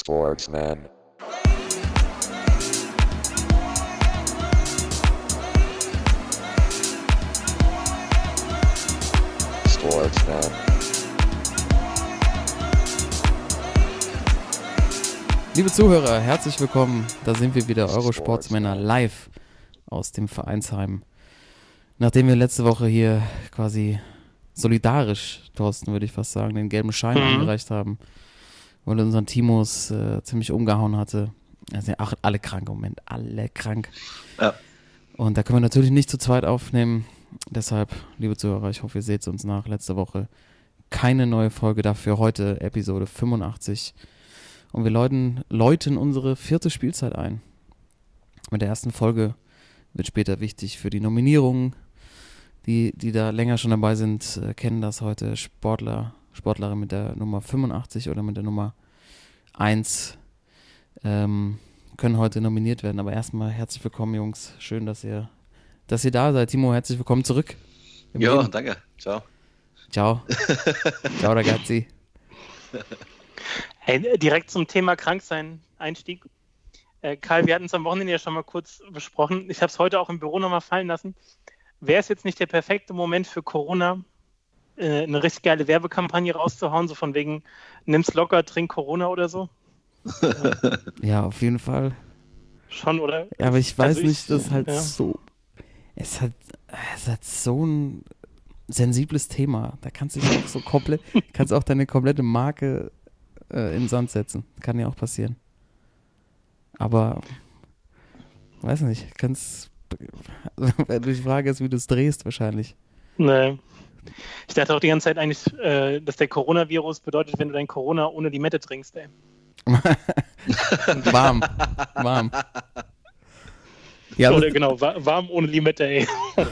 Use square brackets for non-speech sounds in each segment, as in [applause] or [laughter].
Sportsman. Sportsman. Liebe Zuhörer, herzlich willkommen. Da sind wir wieder, eure Sportsmänner live aus dem Vereinsheim. Nachdem wir letzte Woche hier quasi solidarisch, Thorsten, würde ich fast sagen, den gelben Schein Mhm. eingereicht haben, weil unseren Timos äh, ziemlich umgehauen hatte. Also auch alle krank im Moment, alle krank. Ja. Und da können wir natürlich nicht zu zweit aufnehmen. Deshalb, liebe Zuhörer, ich hoffe, ihr seht es uns nach. Letzte Woche keine neue Folge dafür. Heute Episode 85. Und wir läuten, läuten unsere vierte Spielzeit ein. Mit der ersten Folge wird später wichtig für die Nominierungen. Die, die da länger schon dabei sind, äh, kennen das heute. Sportler, Sportlerin mit der Nummer 85 oder mit der Nummer 1 ähm, können heute nominiert werden. Aber erstmal herzlich willkommen, Jungs. Schön, dass ihr, dass ihr da seid. Timo, herzlich willkommen zurück. Ja, danke. Ciao. Ciao. [laughs] Ciao, ragazzi. Hey, direkt zum Thema Kranksein Einstieg. Äh, Karl, wir hatten es am Wochenende ja schon mal kurz besprochen. Ich habe es heute auch im Büro nochmal fallen lassen. Wäre es jetzt nicht der perfekte Moment für Corona, äh, eine richtig geile Werbekampagne rauszuhauen, so von wegen, nimm's locker, trink Corona oder so? [laughs] Ja, auf jeden Fall. Schon, oder? Ja, aber ich weiß Also ich- nicht, das ist halt ja. so. Es hat, es hat so ein sensibles Thema. Da kannst du dich auch so komplett, [laughs] kannst auch deine komplette Marke äh, in den Sand setzen. Kann ja auch passieren. Aber weiß nicht, kannst. [laughs] Die Frage ist, wie du es drehst, wahrscheinlich. Nee. Ich dachte auch die ganze Zeit eigentlich, äh, dass der Coronavirus bedeutet, wenn du dein Corona ohne Limette trinkst, ey. [laughs] warm, warm. Ja, oder aber, genau, wa warm ohne Limette, ey. [laughs]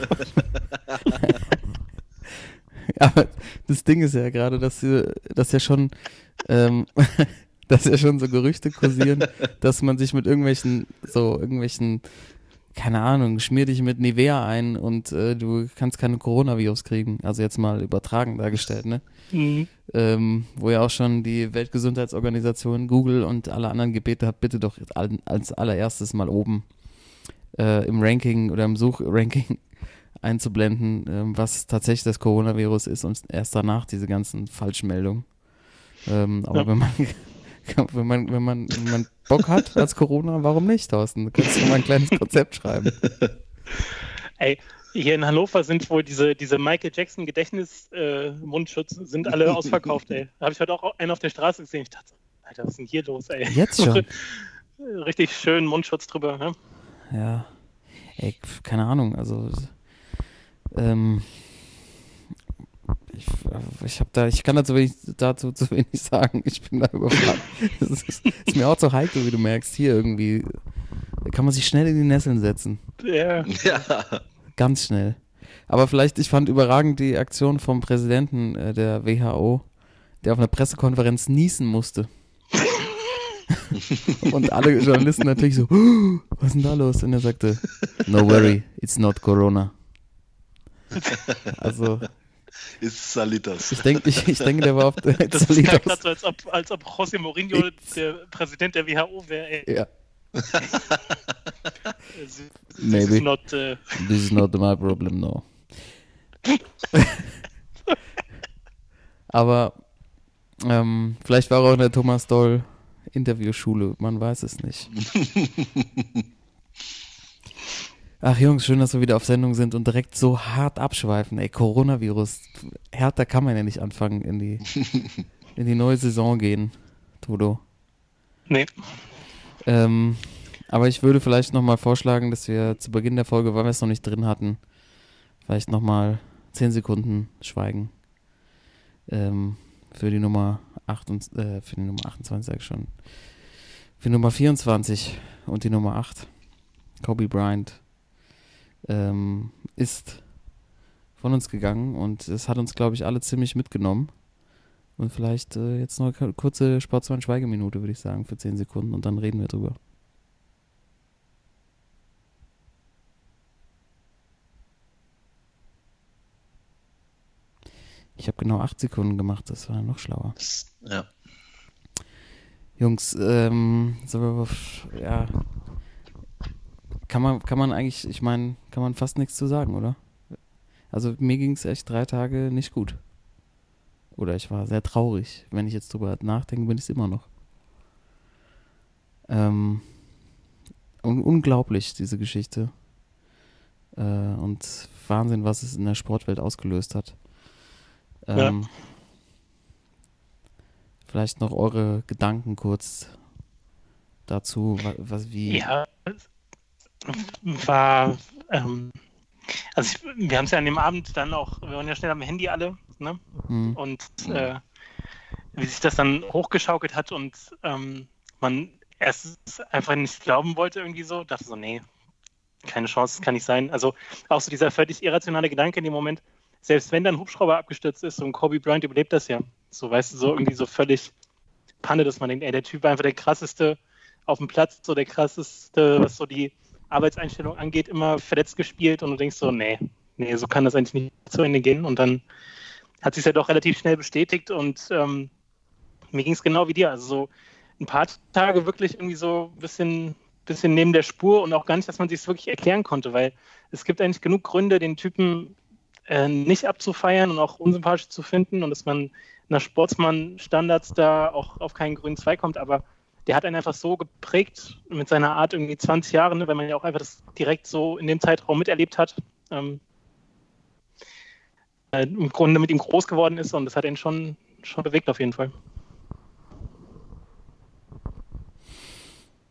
aber das Ding ist ja gerade, dass, sie- dass ja schon, ähm, [laughs] dass ja schon so Gerüchte kursieren, dass man sich mit irgendwelchen, so irgendwelchen, keine Ahnung, schmier dich mit Nivea ein und äh, du kannst keine Coronavirus kriegen. Also jetzt mal übertragen dargestellt, ne? Mhm. ähm, wo ja auch schon die Weltgesundheitsorganisation, Google und alle anderen gebeten hat, bitte doch al- als allererstes mal oben äh, im Ranking oder im Suchranking [laughs] einzublenden, ähm, was tatsächlich das Coronavirus ist und erst danach diese ganzen Falschmeldungen. Ähm, aber Ja. wenn man [laughs] wenn man, wenn man, wenn man Bock hat als Corona, warum nicht, Thorsten? Du kannst du mal ein kleines Konzept schreiben. [laughs] Ey, hier in Hannover sind wohl diese, diese Michael Jackson Gedächtnis-Mundschutz sind alle ausverkauft, ey. Da habe ich heute auch einen auf der Straße gesehen. Ich dachte, Alter, was ist denn hier los, ey? Jetzt schon. [laughs] Richtig schön Mundschutz drüber, ne? Ja. Ey, keine Ahnung, also ähm, ich, ich habe da, ich kann dazu wenig, dazu zu wenig sagen. Ich bin da überfragt. [laughs] Das ist, ist mir auch zu heikel, wie du merkst. Hier irgendwie da kann man sich schnell in die Nesseln setzen. Ja, Ja. Ganz schnell. Aber vielleicht, ich fand überragend die Aktion vom Präsidenten äh, der WHO, der auf einer Pressekonferenz niesen musste. [laughs] Und alle Journalisten natürlich so, "Oh, was ist denn da los? Und er sagte, no worry, it's not Corona. [laughs] Also, Ist Salitas. ich denke, ich, ich denke, der war auf [laughs] der das ist ja gerade so, als ob, als ob José Mourinho der Präsident der WHO wäre, ey. Ja, [laughs] This Maybe. is not, äh, this is not my problem, no. [laughs] Aber ähm, vielleicht war er auch in der Thomas Doll Interviewschule, man weiß es nicht. Ach Jungs, schön, dass wir wieder auf Sendung sind und direkt so hart abschweifen. Ey, Coronavirus, härter kann man ja nicht anfangen in die, [laughs] in die neue Saison gehen, Todo. nee. Ähm, aber ich würde vielleicht nochmal vorschlagen, dass wir zu Beginn der Folge, weil wir es noch nicht drin hatten, vielleicht nochmal 10 Sekunden schweigen. Ähm, für die Nummer 8 und, äh, für die Nummer 28 sag ich schon. Für Nummer 24 und die Nummer 8. Kobe Bryant ähm, ist von uns gegangen und es hat uns, glaube ich, alle ziemlich mitgenommen. Und vielleicht äh, jetzt noch eine kurze Sportsmann-Schweigeminute, würde ich sagen, für 10 Sekunden und dann reden wir drüber. Ich habe genau 8 Sekunden gemacht, das war noch schlauer. Ja. Jungs, ähm, ja, kann man, kann man eigentlich, ich meine, kann man fast nichts zu sagen, oder? Also mir ging es echt drei Tage nicht gut. Oder ich war sehr traurig. Wenn ich jetzt drüber nachdenke, bin ich es immer noch. Ähm, un unglaublich, diese Geschichte. Äh, und Wahnsinn, was es in der Sportwelt ausgelöst hat. Ähm, ja. Vielleicht noch eure Gedanken kurz dazu, was, was wie. Ja, war, ähm, also ich, wir haben es ja an dem Abend dann auch, wir waren ja schnell am Handy alle, ne? Mhm. Und äh, wie sich das dann hochgeschaukelt hat und ähm, man erst einfach nicht glauben wollte, irgendwie so, dachte so, nee, keine Chance, das kann nicht sein. Also auch so dieser völlig irrationale Gedanke in dem Moment, selbst wenn dann ein Hubschrauber abgestürzt ist und Kobe Bryant überlebt das ja. So, weißt du, so irgendwie so völlig Panne, dass man denkt, ey, der Typ war einfach der krasseste auf dem Platz, so der krasseste, was so die Arbeitseinstellung angeht, immer verletzt gespielt und du denkst so, nee, nee, so kann das eigentlich nicht zu Ende gehen. Und dann hat sich ja doch relativ schnell bestätigt und ähm, mir ging es genau wie dir. Also so ein paar Tage wirklich irgendwie so ein bisschen, bisschen neben der Spur und auch gar nicht, dass man sich es wirklich erklären konnte, weil es gibt eigentlich genug Gründe, den Typen äh, nicht abzufeiern und auch unsympathisch zu finden und dass man nach Sportsmann-Standards da auch auf keinen grünen Zweig kommt, aber der hat einen einfach so geprägt mit seiner Art irgendwie 20 Jahre, ne, weil man ja auch einfach das direkt so in dem Zeitraum miterlebt hat. Ähm, äh, Im Grunde mit ihm groß geworden ist und das hat ihn schon, schon bewegt auf jeden Fall.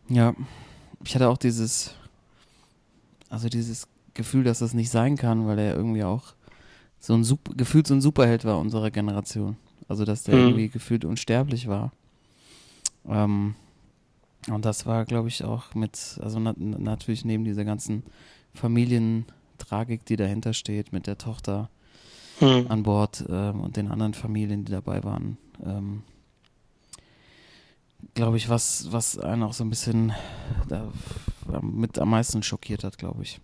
Ja, ich hatte auch dieses, also dieses Gefühl, dass das nicht sein kann, weil er irgendwie auch so ein gefühlt so ein Superheld war unserer Generation. Also dass der mhm. irgendwie gefühlt unsterblich war. Ähm, und das war, glaube ich, auch mit, also na natürlich neben dieser ganzen Familientragik, die dahinter steht, mit der Tochter mhm. an Bord ähm, und den anderen Familien, die dabei waren, ähm, glaube ich, was, was einen auch so ein bisschen da, mit am meisten schockiert hat, glaube ich.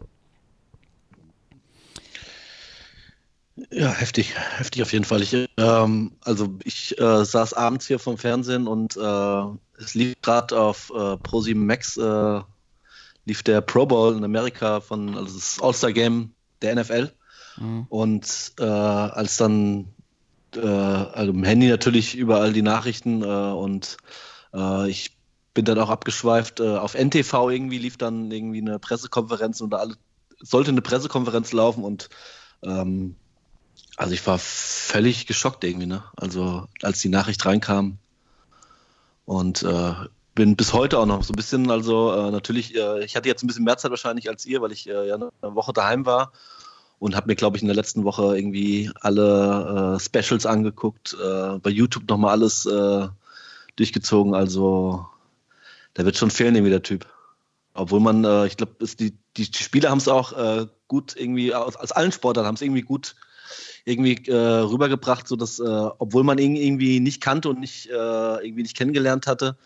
Ja, heftig, heftig auf jeden Fall. Ich, ähm, also ich äh, saß abends hier vom Fernsehen und äh, es lief gerade auf äh, ProSieben Max äh, lief der Pro Bowl in Amerika von also das All-Star Game der NFL mhm. und äh, als dann äh, also im Handy natürlich überall die Nachrichten äh, und ich bin dann auch abgeschweift auf NTV irgendwie lief dann irgendwie eine Pressekonferenz und da alle sollte eine Pressekonferenz laufen und ähm, also ich war völlig geschockt irgendwie, ne? Also als die Nachricht reinkam und äh, bin bis heute auch noch so ein bisschen, also äh, natürlich, äh, ich hatte jetzt ein bisschen mehr Zeit wahrscheinlich als ihr, weil ich äh, ja eine Woche daheim war und habe mir, glaube ich, in der letzten Woche irgendwie alle äh, Specials angeguckt, äh, bei YouTube nochmal alles durchgezogen. Also der wird schon fehlen, irgendwie der Typ. Obwohl man, ich glaube, die, die Spieler haben es auch gut irgendwie, aus, aus allen Sportlern haben es irgendwie gut irgendwie äh, rübergebracht, so dass, äh, obwohl man ihn irgendwie nicht kannte und nicht äh, irgendwie nicht kennengelernt hatte,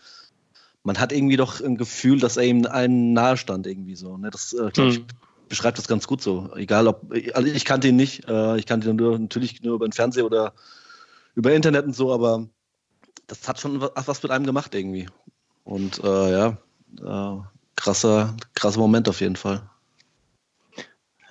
man hat irgendwie doch ein Gefühl, dass er ihm einen nahe stand irgendwie so. Ne? Das, äh, glaube ich, mhm. beschreibt das ganz gut so. Egal ob, also ich kannte ihn nicht, äh, ich kannte ihn nur, natürlich nur über den Fernseher oder über Internet und so, aber das hat schon was, mit einem gemacht irgendwie. Und ja, krasser, krasser Moment auf jeden Fall.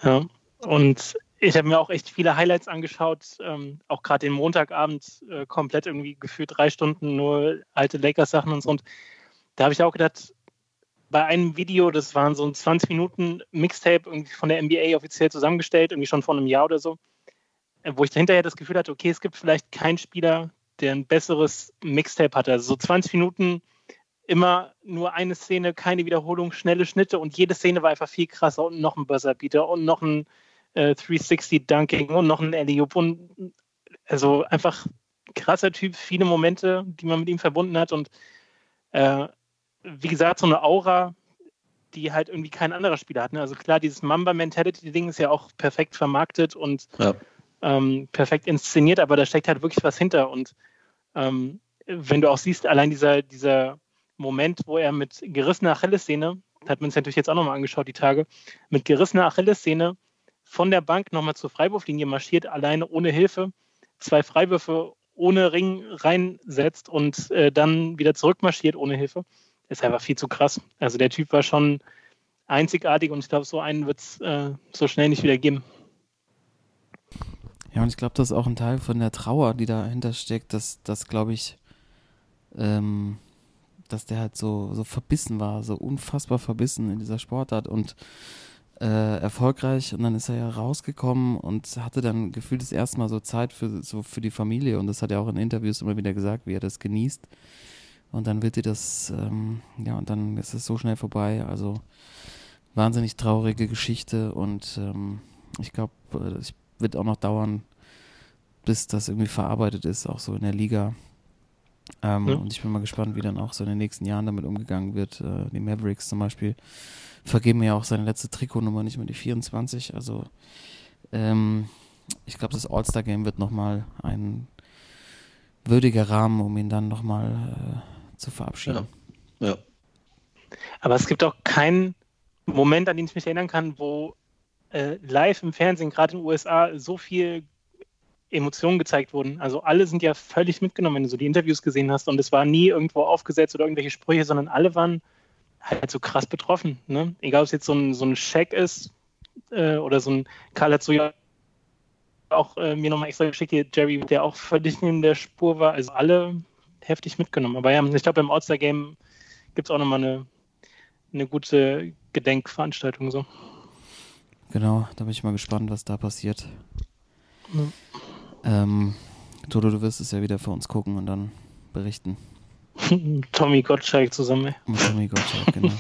Ja, und ich habe mir auch echt viele Highlights angeschaut, ähm, auch gerade den Montagabend äh, komplett irgendwie gefühlt drei Stunden nur alte Lakers-Sachen und so. Und da habe ich auch gedacht, bei einem Video, das waren so ein 20 Minuten Mixtape irgendwie von der NBA offiziell zusammengestellt, irgendwie schon vor einem Jahr oder so, äh, wo ich hinterher das Gefühl hatte, okay, es gibt vielleicht keinen Spieler, der ein besseres Mixtape hatte. Also so 20 Minuten immer nur eine Szene, keine Wiederholung, schnelle Schnitte und jede Szene war einfach viel krasser und noch ein Buzzer-Beater und noch ein 360 äh, Dunking und noch ein Eliop und also einfach krasser Typ, viele Momente, die man mit ihm verbunden hat und äh, wie gesagt, so eine Aura, die halt irgendwie kein anderer Spieler hat. Ne? Also klar, dieses Mamba-Mentality-Ding ist ja auch perfekt vermarktet und ja. ähm, perfekt inszeniert, aber da steckt halt wirklich was hinter. Und ähm, wenn du auch siehst, allein dieser, dieser Moment, wo er mit gerissener Achillessehne, hat man es natürlich jetzt auch nochmal angeschaut, die Tage, mit gerissener Achillessehne von der Bank nochmal zur Freiwurflinie marschiert, alleine ohne Hilfe, zwei Freiwürfe ohne Ring reinsetzt und äh, dann wieder zurückmarschiert ohne Hilfe, ist einfach viel zu krass. Also der Typ war schon einzigartig und ich glaube, so einen wird es äh, so schnell nicht wieder geben. Ja, und ich glaube, das ist auch ein Teil von der Trauer, die dahinter steckt, dass, dass glaube ich, ähm, dass der halt so, so verbissen war, so unfassbar verbissen in dieser Sportart und äh, erfolgreich und dann ist er ja rausgekommen und hatte dann gefühlt das erste Mal so Zeit für, so für die Familie und das hat er auch in Interviews immer wieder gesagt, wie er das genießt. Und dann wird dir das, ähm, ja, und dann ist es so schnell vorbei. Also wahnsinnig traurige Geschichte und ähm, ich glaube, es äh, wird auch noch dauern, bis das irgendwie verarbeitet ist, auch so in der Liga. Ähm, ja. Und ich bin mal gespannt, wie dann auch so in den nächsten Jahren damit umgegangen wird. Äh, die Mavericks zum Beispiel vergeben ja auch seine letzte Trikotnummer, nicht mehr die 24. Also ähm, ich glaube, das All-Star-Game wird nochmal ein würdiger Rahmen, um ihn dann nochmal äh, zu verabschieden. Ja. ja. Aber es gibt auch keinen Moment, an den ich mich erinnern kann, wo äh, live im Fernsehen, gerade in den USA, so viel Emotionen gezeigt wurden. Also alle sind ja völlig mitgenommen, wenn du so die Interviews gesehen hast und es war nie irgendwo aufgesetzt oder irgendwelche Sprüche, sondern alle waren halt so krass betroffen. Ne? Egal, ob es jetzt so ein, so ein Scheck ist äh, oder so ein Karl hat so ja auch äh, mir nochmal extra geschickt, hier Jerry, der auch völlig neben der Spur war. Also alle heftig mitgenommen. Aber ja, ich glaube, beim All-Star-Game gibt es auch nochmal eine, eine gute Gedenkveranstaltung. So. Genau, da bin ich mal gespannt, was da passiert. Ja. Ähm, Toto, du wirst es ja wieder für uns gucken und dann berichten. [laughs] Tommy Gottschalk zusammen. Mit Tommy Gottschalk, genau.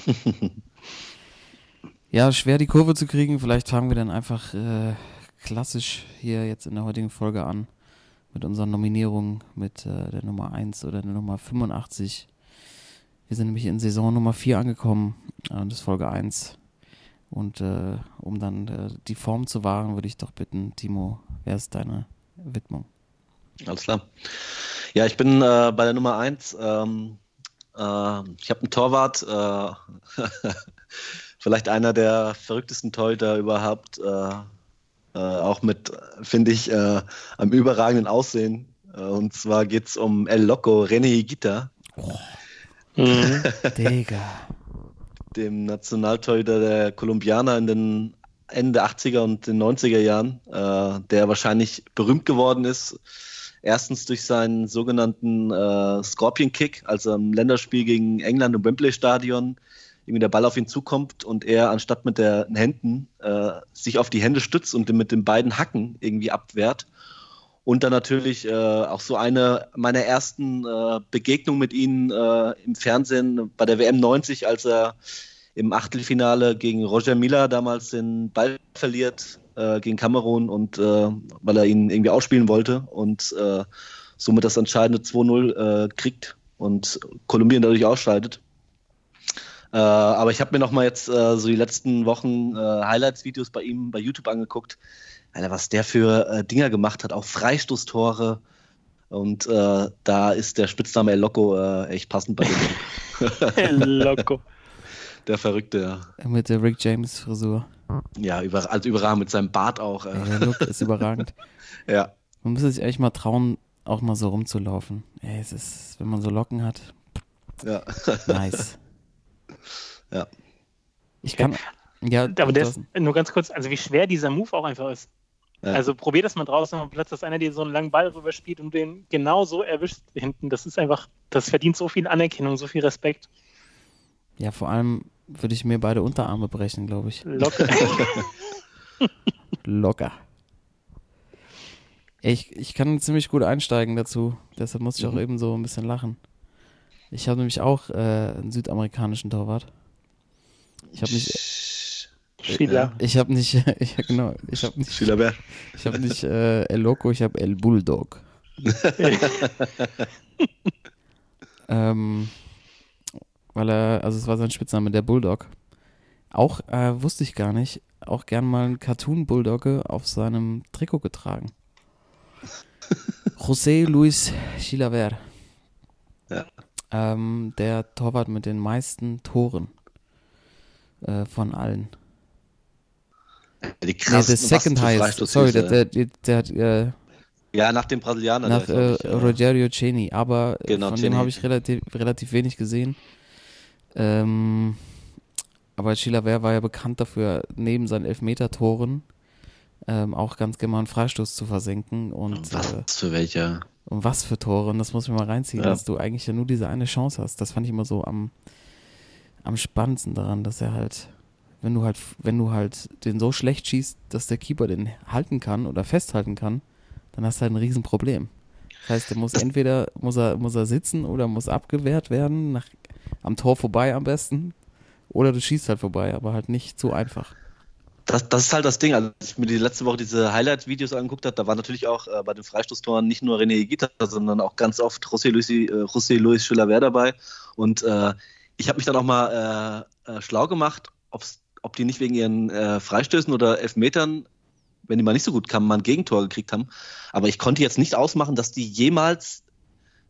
ja, schwer die Kurve zu kriegen. Vielleicht fangen wir dann einfach äh, klassisch hier jetzt in der heutigen Folge an mit unseren Nominierungen mit äh, der Nummer 1 oder der Nummer 85. Wir sind nämlich in Saison Nummer 4 angekommen und das ist Folge 1. Und äh, um dann äh, die Form zu wahren, würde ich doch bitten, Timo, wer ist deine Widmung? Alles klar. Ja, ich bin äh, bei der Nummer 1. Ähm, äh, ich habe einen Torwart, äh, [laughs] vielleicht einer der verrücktesten Torhüter überhaupt, äh, auch mit, finde ich, am überragenden Aussehen. und zwar geht es um El Loco René Higuita. Oh. Mhm. [laughs] Digga dem Nationaltorhüter der Kolumbianer in den Ende 80er und den 90er Jahren, äh, der wahrscheinlich berühmt geworden ist. Erstens durch seinen sogenannten äh, Scorpion Kick, also im Länderspiel gegen England im Wembley Stadion, irgendwie der Ball auf ihn zukommt und er anstatt mit den Händen äh, sich auf die Hände stützt und mit den beiden Hacken irgendwie abwehrt. Und dann natürlich äh, auch so eine meiner ersten äh, Begegnungen mit ihnen äh, im Fernsehen bei der WM 90, als er im Achtelfinale gegen Roger Miller damals den Ball verliert äh, gegen Kamerun und äh, weil er ihn irgendwie ausspielen wollte und äh, somit das entscheidende 2-0 kriegt und Kolumbien dadurch ausscheidet. aber ich habe mir noch mal jetzt so die letzten Wochen Highlights-Videos bei ihm bei YouTube angeguckt Alter, was der für äh, Dinger gemacht hat, auch Freistoßtore. Und äh, da ist der Spitzname El Loco äh, echt passend bei dem. [laughs] El Loco. Der Verrückte, ja. Mit der Rick James Frisur. Ja, über, also überragend mit seinem Bart auch. Äh. der Look ist überragend. [laughs] ja. Man müsste sich echt mal trauen, auch mal so rumzulaufen. Ey, es ist, wenn man so Locken hat. Ja. Nice. [laughs] Ja. Ich kann. Ja, aber der ist, nur ganz kurz, also wie schwer dieser Move auch einfach ist. Ja. Also probier das mal draußen am Platz, dass einer dir so einen langen Ball rüberspielt und den genau so erwischt hinten. Das ist einfach, das verdient so viel Anerkennung, so viel Respekt. Ja, vor allem würde ich mir beide Unterarme brechen, glaube ich. Locker. [laughs] Locker. Ich, ich kann ziemlich gut einsteigen dazu, deshalb muss ich auch mhm. eben so ein bisschen lachen. Ich habe nämlich auch äh, einen südamerikanischen Torwart. Ich habe mich Schiller. Ich habe nicht, [laughs] ich, genau, ich habe nicht, Schiller ich habe nicht äh, El Loco, ich habe El Bulldog. [laughs] ähm, weil er, also es war sein Spitzname, der Bulldog. Auch äh, wusste ich gar nicht, auch gern mal einen Cartoon-Bulldogge auf seinem Trikot getragen. [laughs] José Luis Chilaver. Ja. Ähm, der Torwart mit den meisten Toren äh, von allen. Die krassen, nee, the second highest. Sorry, der, der, der, hat, äh, Ja, nach dem Brasilianer. nach der äh, ist, glaub ich, Rogerio Ceni, aber äh, Genau, von Ceni. dem habe ich relativ, relativ wenig gesehen. Ähm, aber Chilaver war ja bekannt dafür, neben seinen Elfmeter-Toren ähm, auch ganz gerne mal einen Freistoß zu versenken. Und, Was äh, für welcher? und was für Tore, und das muss ich mal reinziehen, Ja. dass du eigentlich ja nur diese eine Chance hast. Das fand ich immer so am, am spannendsten daran, dass er halt, wenn du halt, wenn du halt den so schlecht schießt, dass der Keeper den halten kann oder festhalten kann, dann hast du halt ein Riesenproblem. Das heißt, er muss entweder muss er, muss er sitzen oder muss abgewehrt werden, nach, am Tor vorbei am besten. Oder du schießt halt vorbei, aber halt nicht zu einfach. Das, das ist halt das Ding. Als ich mir die letzte Woche diese Highlight-Videos angeguckt habe, da war natürlich auch äh, bei den Freistoßtoren nicht nur René Higuita, sondern auch ganz oft José Luis, äh, José Luis Chilaver dabei. Und äh, ich habe mich dann auch mal äh, äh, schlau gemacht, ob die nicht wegen ihren äh, Freistößen oder Elfmetern, wenn die mal nicht so gut kamen, mal ein Gegentor gekriegt haben. Aber ich konnte jetzt nicht ausmachen, dass die jemals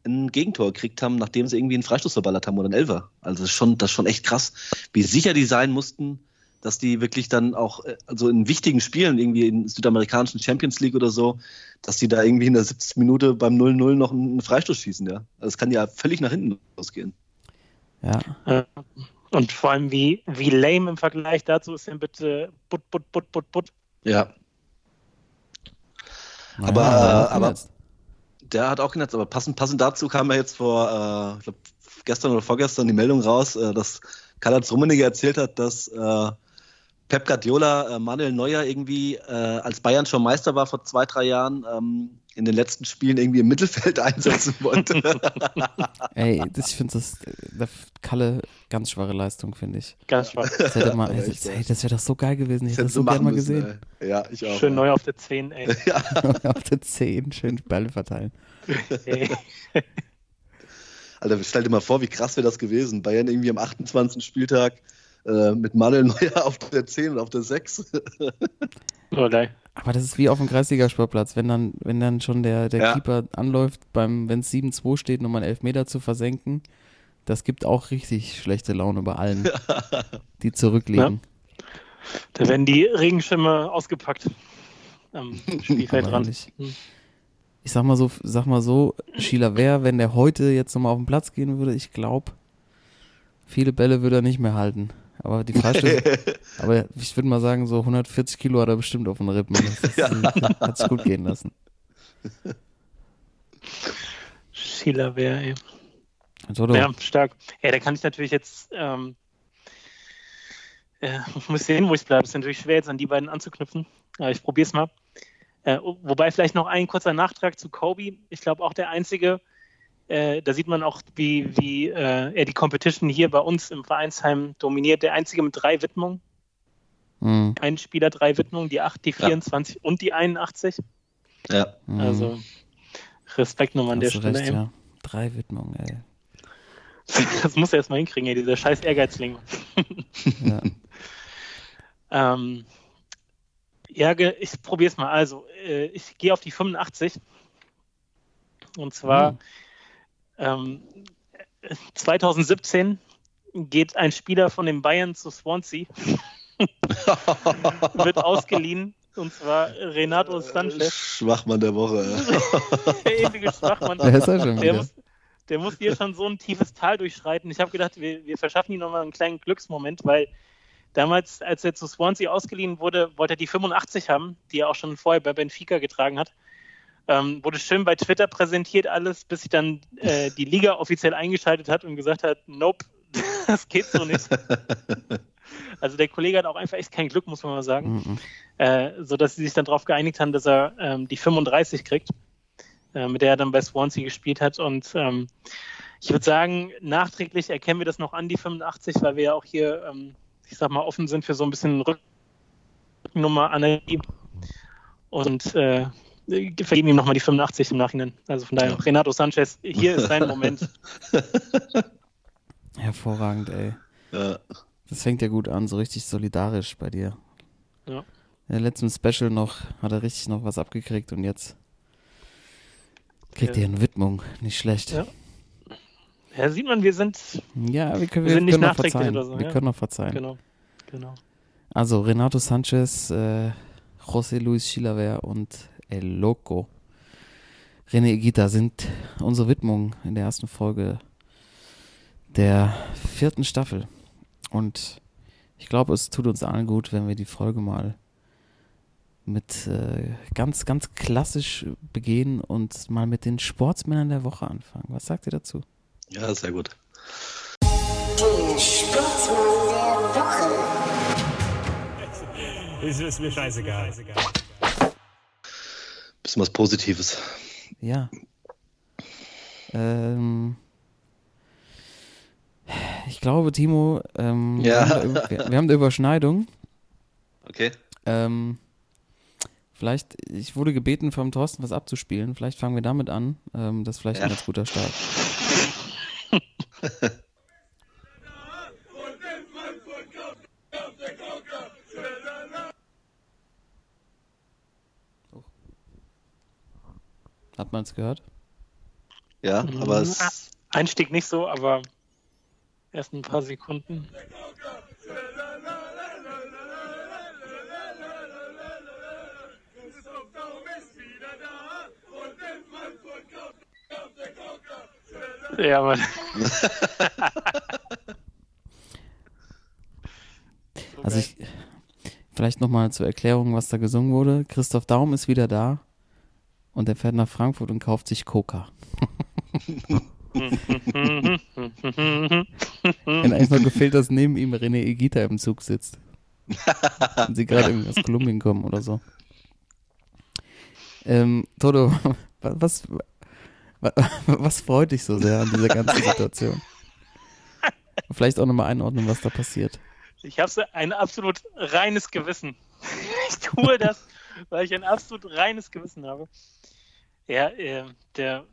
ein Gegentor gekriegt haben, nachdem sie irgendwie einen Freistoß verballert haben oder einen Elfer. Also das ist schon, das ist schon echt krass, wie sicher die sein mussten, dass die wirklich dann auch, äh, also in wichtigen Spielen, irgendwie in südamerikanischen Champions League oder so, dass die da irgendwie in der 70. Minute beim 0-0 noch einen Freistoß schießen, ja. Also es kann ja völlig nach hinten losgehen. Ja, Und vor allem, wie, wie lame im Vergleich dazu ist denn bitte Butt, Butt, Butt, Butt, Butt. Ja. naja, Aber, äh, aber- jetzt. Der hat auch genetzt, aber passend, passend dazu kam ja jetzt vor, äh, ich glaube, gestern oder vorgestern die Meldung raus, äh, dass Karl-Heinz Rummenigge erzählt hat, dass äh, Pep Guardiola äh, Manuel Neuer irgendwie, äh, als Bayern schon Meister war vor zwei, drei Jahren, ähm, in den letzten Spielen irgendwie im Mittelfeld [laughs] einsetzen wollte. [laughs] Ey, das, ich finde das, der Kalle, ganz schwache Leistung, finde ich. Ganz schwach. Das, hätte mal, [laughs] Aber das, ey, das wäre doch so geil gewesen. Ich hätte das so gerne mal müssen, gesehen. ey. Ja, ich auch. Schön ja. neu auf der 10, ey. Auf der 10, schön Bälle verteilen. ey. Alter, stell dir mal vor, wie krass wäre das gewesen. Bayern irgendwie am 28. Spieltag äh, mit Manuel Neuer auf der 10 und auf der 6. [laughs] Oh, nein. Aber das ist wie auf dem Kreisliga-Sportplatz, wenn dann, wenn dann schon der, der Ja. Keeper anläuft, beim, wenn es 7-2 steht, um einen Elfmeter zu versenken, das gibt auch richtig schlechte Laune bei allen, [laughs] die zurückliegen. Da werden die Regenschirme ausgepackt am [laughs] Spielfeld Aber dran. ehrlich. Hm. Ich sag mal so, sag mal so, Schieler wäre, wenn der heute jetzt nochmal auf den Platz gehen würde, ich glaube, viele Bälle würde er nicht mehr halten. Aber die Freistöße, [laughs] aber ich würde mal sagen, so 140 Kilo hat er bestimmt auf den Rippen. Das ist, hat sich gut gehen lassen. Schieler wäre, ey. Toto, Ja, stark. Ja, da kann ich natürlich jetzt, ähm, äh, ich muss sehen, wo ich bleibe. Ist natürlich schwer, jetzt an die beiden anzuknüpfen. Aber ich probiere es mal. Äh, wobei vielleicht noch ein kurzer Nachtrag zu Kobe. Ich glaube auch der einzige, äh, da sieht man auch, wie, wie äh, er die Competition hier bei uns im Vereinsheim dominiert. Der einzige mit drei Widmungen. Mhm. Ein Spieler, drei Widmungen, die 8, die Ja. 24 und die 81. ja. Mhm. Also Respekt nochmal an der Stelle. recht, ja. Drei Widmungen, ey. [laughs] Das muss er erstmal hinkriegen, ey, dieser scheiß Ehrgeizling. [laughs] Ja. [laughs] Ähm, ja, ich probiere es mal. Also, äh, ich gehe auf die 85. Und zwar Mhm. Ähm, äh, 2017 geht ein Spieler von den Bayern zu Swansea, [laughs] wird ausgeliehen. Und zwar Renato Sanchez, Schwachmann der Woche. [laughs] der ewige Schwachmann. Wer ist er schon Der wieder? muss, der muss hier schon so ein tiefes Tal durchschreiten. Ich habe gedacht, wir, wir verschaffen ihm nochmal einen kleinen Glücksmoment, weil damals, als er zu Swansea ausgeliehen wurde, wollte er die 85 haben, die er auch schon vorher bei Benfica getragen hat. Ähm, wurde schön bei Twitter präsentiert alles, bis sich dann äh, [laughs] die Liga offiziell eingeschaltet hat und gesagt hat, nope, [laughs] das geht so nicht. [laughs] Also der Kollege hat auch einfach echt kein Glück, muss man mal sagen Mhm. äh, sodass sie sich dann darauf geeinigt haben, dass er ähm, die 35 kriegt, äh, mit der er dann bei Swansea gespielt hat. Und ähm, ich würde sagen, nachträglich erkennen wir das noch an, die 85, weil wir ja auch hier, ähm, ich sag mal, offen sind für so ein bisschen Rücknummer-Analyse. Und äh, vergeben ihm nochmal die 85 im Nachhinein. Also von daher, Ja. Renato Sanchez, hier ist dein Moment. [laughs] Hervorragend, ey. ja. Das fängt ja gut an, so richtig solidarisch bei dir. Ja. In der letzten Special noch hat er richtig noch was abgekriegt und jetzt kriegt Ja. er eine Widmung. Nicht schlecht. Ja. Ja, sieht man, wir sind, Ja, wir können, Wir wir sind nicht können noch nachträglich verzeihen. oder so, wir ja. können noch verzeihen. genau, genau. Also Renato Sanchez, äh, José Luis Chilaver und El Loco René Egita sind unsere Widmung in der ersten Folge der vierten Staffel. Und ich glaube, es tut uns allen gut, wenn wir die Folge mal mit äh, ganz, ganz klassisch begehen und mal mit den Sportsmännern der Woche anfangen. Was sagt ihr dazu? Ja, sehr gut. Der Sportsmann der Woche. [laughs] Es ist mir scheißegal. Bisschen was Positives. Ja. Ähm, ich glaube, Timo, ähm, Ja. wir, haben, wir, haben eine Überschneidung. Okay. Ähm, vielleicht, ich wurde gebeten vom Thorsten was abzuspielen. Vielleicht fangen wir damit an. Ähm, das ist vielleicht ein Ja. ganz guter Start. [laughs] Hat man es gehört? Ja, aber es, Ah, Einstieg nicht so, aber erst ein paar Sekunden. Ja, aber [laughs] Also ich, vielleicht nochmal zur Erklärung, was da gesungen wurde. Christoph Daum ist wieder da und er fährt nach Frankfurt und kauft sich Coca. Hat eigentlich noch gefehlt, dass neben ihm René Egita im Zug sitzt. Und sie gerade irgendwie aus Kolumbien kommen oder so. Ähm, Toto, was, was, was freut dich so sehr an dieser ganzen Situation? Vielleicht auch nochmal einordnen, was da passiert. Ich habe ein absolut reines Gewissen. Ich tue das, weil ich ein absolut reines Gewissen habe. Ja, äh, der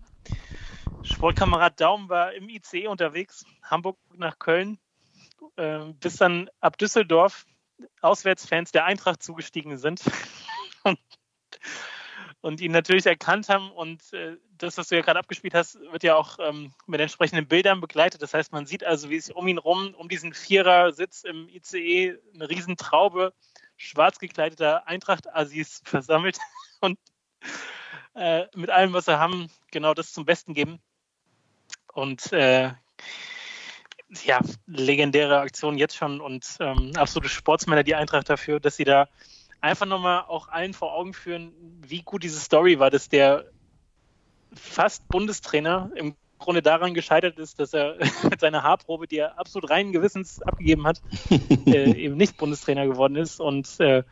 Sportkamerad Daum war im ICE unterwegs, Hamburg nach Köln, äh, bis dann ab Düsseldorf Auswärtsfans der Eintracht zugestiegen sind [laughs] und, und ihn natürlich erkannt haben. Und äh, das, was du ja gerade abgespielt hast, wird ja auch ähm, mit entsprechenden Bildern begleitet. Das heißt, man sieht also, wie sich um ihn rum, um diesen Vierer-Sitz im ICE, eine Riesentraube schwarz gekleideter Eintracht-Assis [laughs] versammelt und äh, mit allem, was sie haben, genau das zum Besten geben. Und äh, ja, legendäre Aktion jetzt schon und ähm, absolute Sportsmänner, die Eintracht dafür, dass sie da einfach nochmal auch allen vor Augen führen, wie gut diese Story war, dass der fast Bundestrainer im Grunde daran gescheitert ist, dass er [laughs] mit seiner Haarprobe, die er absolut reinen Gewissens abgegeben hat, [laughs] äh, eben nicht Bundestrainer geworden ist. Und äh,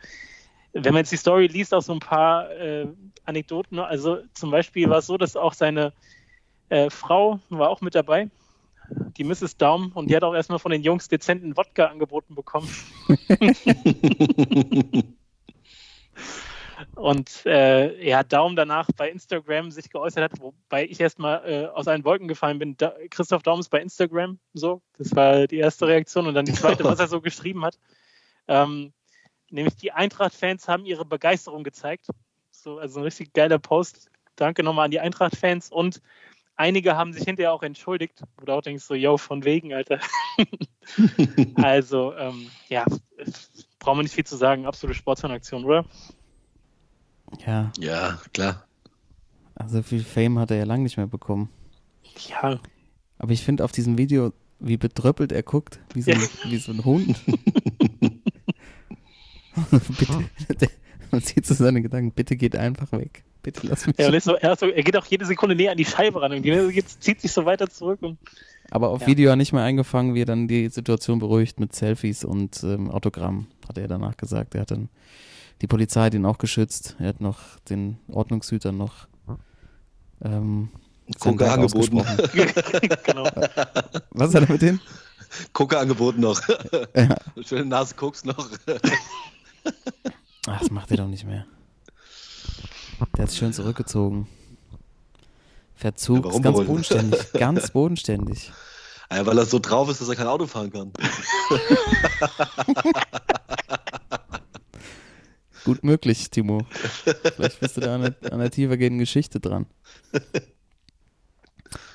wenn man jetzt die Story liest, auch so ein paar äh, Anekdoten, also zum Beispiel war es so, dass auch seine äh, Frau war auch mit dabei, die Mrs. Daum, und die hat auch erstmal von den Jungs dezenten Wodka angeboten bekommen. [laughs] Und äh, ja, Daum danach bei Instagram sich geäußert hat, wobei ich erstmal äh, aus allen Wolken gefallen bin. Da, Christoph Daum ist bei Instagram so. Das war die erste Reaktion. Und dann die zweite, was er so geschrieben hat. Ähm, nämlich die Eintracht-Fans haben ihre Begeisterung gezeigt. So, also ein richtig geiler Post. Danke nochmal an die Eintracht-Fans. Und einige haben sich hinterher auch entschuldigt. Wo du auch denkst, so, yo, von wegen, Alter. [laughs] also, ähm, ja, brauchen wir nicht viel zu sagen. Absolute Sportsfanaktion, oder? Ja, ja, klar. also viel Fame hat er ja lange nicht mehr bekommen. Ja, Aber ich finde auf diesem Video, wie betröppelt er guckt, wie so ein, wie so ein Hund. [laughs] bitte, man sieht so seine Gedanken, bitte geht einfach weg. Bitte lass mich. Ja, so, er, so, er geht auch jede Sekunde näher an die Scheibe ran und geht, zieht sich so weiter zurück. Und, Aber auf Ja. Video hat nicht mehr eingefangen, wie er dann die Situation beruhigt mit Selfies und ähm, Autogramm, hat er danach gesagt. Er hat dann, die Polizei hat ihn auch geschützt. Er hat noch den Ordnungshütern noch ähm, Dank angeboten. [laughs] genau. Was hat er mit denen? Coca angeboten noch. Ja. Schöne Nase Koks noch. Ach, das macht er doch nicht mehr. Der hat sich schön zurückgezogen. Verzug, Ja, warum ist ganz bodenständig, [laughs] ganz bodenständig. Ja, weil er so drauf ist, dass er kein Auto fahren kann. [laughs] Gut möglich, Timo. Vielleicht bist du da an der, an der tiefergehenden Geschichte dran.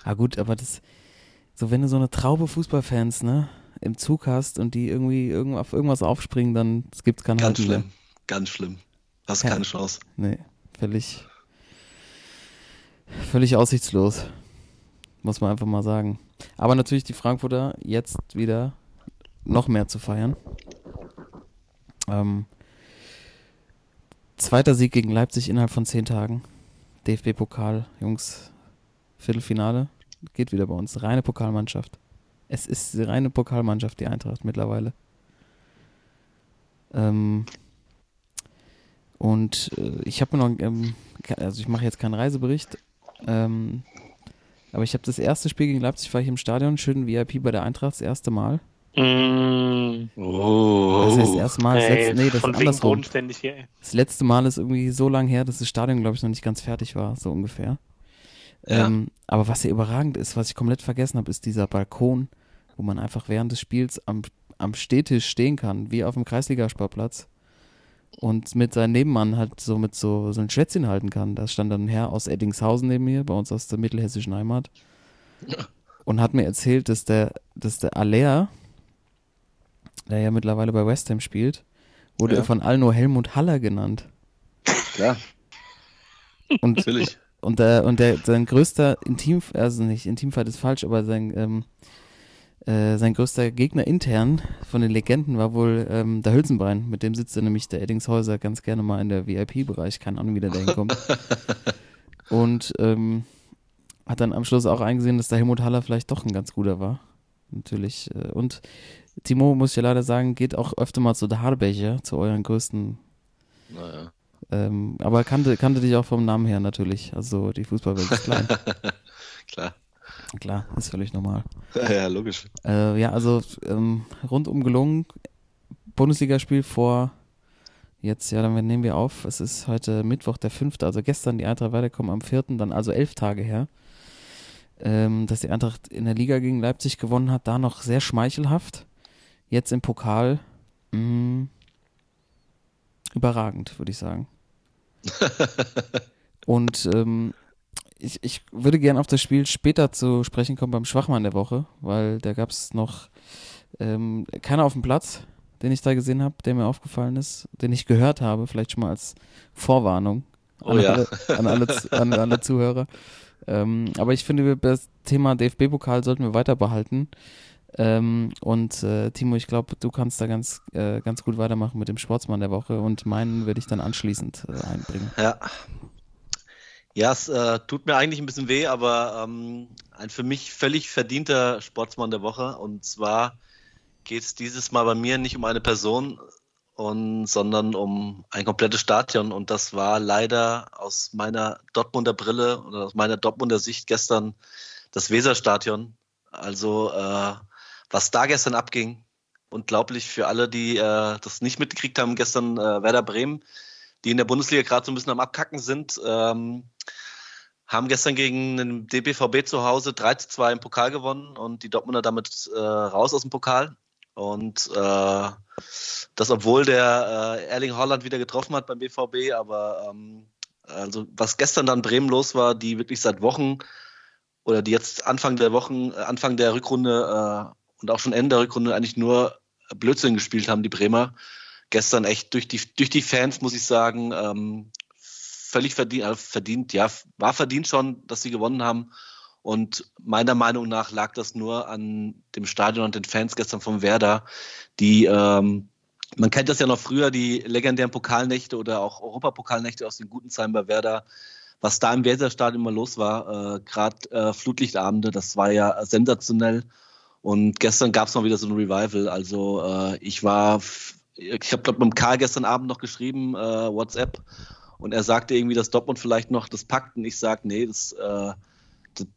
Ah gut, aber das, so wenn du so eine Traube Fußballfans, ne, im Zug hast und die irgendwie irgend, auf irgendwas aufspringen, dann gibt es kein Ganz mehr. schlimm. Ganz schlimm. Hast Ja. keine Chance. Nee, völlig, völlig aussichtslos. Muss man einfach mal sagen. Aber natürlich die Frankfurter jetzt wieder noch mehr zu feiern. Ähm, zweiter Sieg gegen Leipzig innerhalb von zehn Tagen. DFB-Pokal, Jungs, Viertelfinale. Geht wieder bei uns. Reine Pokalmannschaft. Es ist die reine Pokalmannschaft, die Eintracht mittlerweile. Ähm, und äh, ich habe noch, ähm, also ich mache jetzt keinen Reisebericht, ähm, aber ich habe das erste Spiel gegen Leipzig, war ich im Stadion, schön VIP bei der Eintracht, das erste Mal. Mm, Oh. Das heißt, das erste Mal, das letzte, nee, das von ist andersrum. hier. ey. Das letzte Mal ist irgendwie so lang her, dass das Stadion, glaube ich, noch nicht ganz fertig war, so ungefähr. Ja. Ähm, aber was hier überragend ist, was ich komplett vergessen habe, ist dieser Balkon, wo man einfach während des Spiels am, am Stehtisch stehen kann, wie auf dem Kreisligasportplatz. Und mit seinem Nebenmann halt so mit so, so ein Schwätzchen halten kann. Da stand dann ein Herr aus Eddingshausen neben mir, bei uns aus der mittelhessischen Heimat. Und hat mir erzählt, dass der, dass der Aller, der ja mittlerweile bei West Ham spielt, wurde Ja. von allen nur Helmut Haller genannt. Klar, Und, natürlich. und, der, und der, sein größter Intim, also nicht Intimfight ist falsch, aber sein, ähm, äh, sein größter Gegner intern von den Legenden war wohl ähm, der Hülsenbein. Mit dem sitzt er nämlich der Eddingshäuser ganz gerne mal in der VIP-Bereich. Keine Ahnung, wie der da hinkommt. [laughs] und ähm, hat dann am Schluss auch eingesehen, dass der Helmut Haller vielleicht doch ein ganz guter war. Natürlich. Äh, und Timo, muss ich ja leider sagen, geht auch öfter mal zu der Harbecher, zu euren größten Naja. ähm, aber kannte, kannte dich auch vom Namen her natürlich. Also die Fußballwelt ist klein. [laughs] Klar. Klar, ist völlig normal. Ja, [laughs] ja, logisch. Äh, ja, also ähm, rundum gelungen. Bundesligaspiel vor jetzt, ja, dann nehmen wir auf. Es ist heute Mittwoch, der 5., also gestern die Eintracht weiterkommen am 4., dann also elf Tage her. Ähm, dass die Eintracht in der Liga gegen Leipzig gewonnen hat, da noch sehr schmeichelhaft. Jetzt im Pokal mh, überragend, würde ich sagen. [laughs] Und ähm, ich, ich würde gerne auf das Spiel später zu sprechen kommen beim Schwachmann der Woche, weil da gab es noch ähm, keiner auf dem Platz, den ich da gesehen habe, der mir aufgefallen ist, den ich gehört habe, vielleicht schon mal als Vorwarnung an, Oh ja. alle, an, alle, [laughs] an alle Zuhörer. Ähm, aber ich finde, das Thema DFB-Pokal sollten wir weiter behalten. Ähm, und äh, Timo, ich glaube, du kannst da ganz, äh, ganz gut weitermachen mit dem Sportsmann der Woche und meinen werde ich dann anschließend äh, einbringen. Ja. Ja, es äh, tut mir eigentlich ein bisschen weh, aber ähm, ein für mich völlig verdienter Sportsmann der Woche. Und zwar geht es dieses Mal bei mir nicht um eine Person, und, sondern um ein komplettes Stadion. Und das war leider aus meiner Dortmunder Brille oder aus meiner Dortmunder Sicht gestern das Weserstadion. Also äh, was da gestern abging, unglaublich für alle, die äh, das nicht mitgekriegt haben, gestern äh, Werder Bremen die in der Bundesliga gerade so ein bisschen am Abkacken sind, ähm, haben gestern gegen den DBVB zu Hause 3 zu 2 im Pokal gewonnen und die Dortmunder damit äh, raus aus dem Pokal. Und äh, das, obwohl der äh, Erling Holland wieder getroffen hat beim BVB, aber ähm, also was gestern dann Bremen los war, die wirklich seit Wochen oder die jetzt Anfang der Wochen, äh, Anfang der Rückrunde und auch schon Ende der Rückrunde eigentlich nur Blödsinn gespielt haben, die Bremer gestern echt durch die, durch die Fans, muss ich sagen, ähm, völlig verdient, äh, verdient, ja, war verdient schon, dass sie gewonnen haben. Und meiner Meinung nach lag das nur an dem Stadion und den Fans gestern vom Werder, die, ähm, man kennt das ja noch früher, die legendären Pokalnächte oder auch Europapokalnächte aus den guten Zeiten bei Werder. Was da im Weserstadion immer los war, äh, gerade äh, Flutlichtabende, das war ja sensationell. Und gestern gab es noch wieder so ein Revival. Also äh, ich war ich habe glaube mit Karl gestern Abend noch geschrieben, äh, WhatsApp, und er sagte irgendwie, dass Dortmund vielleicht noch das packt. Und ich sage, nee, das, äh,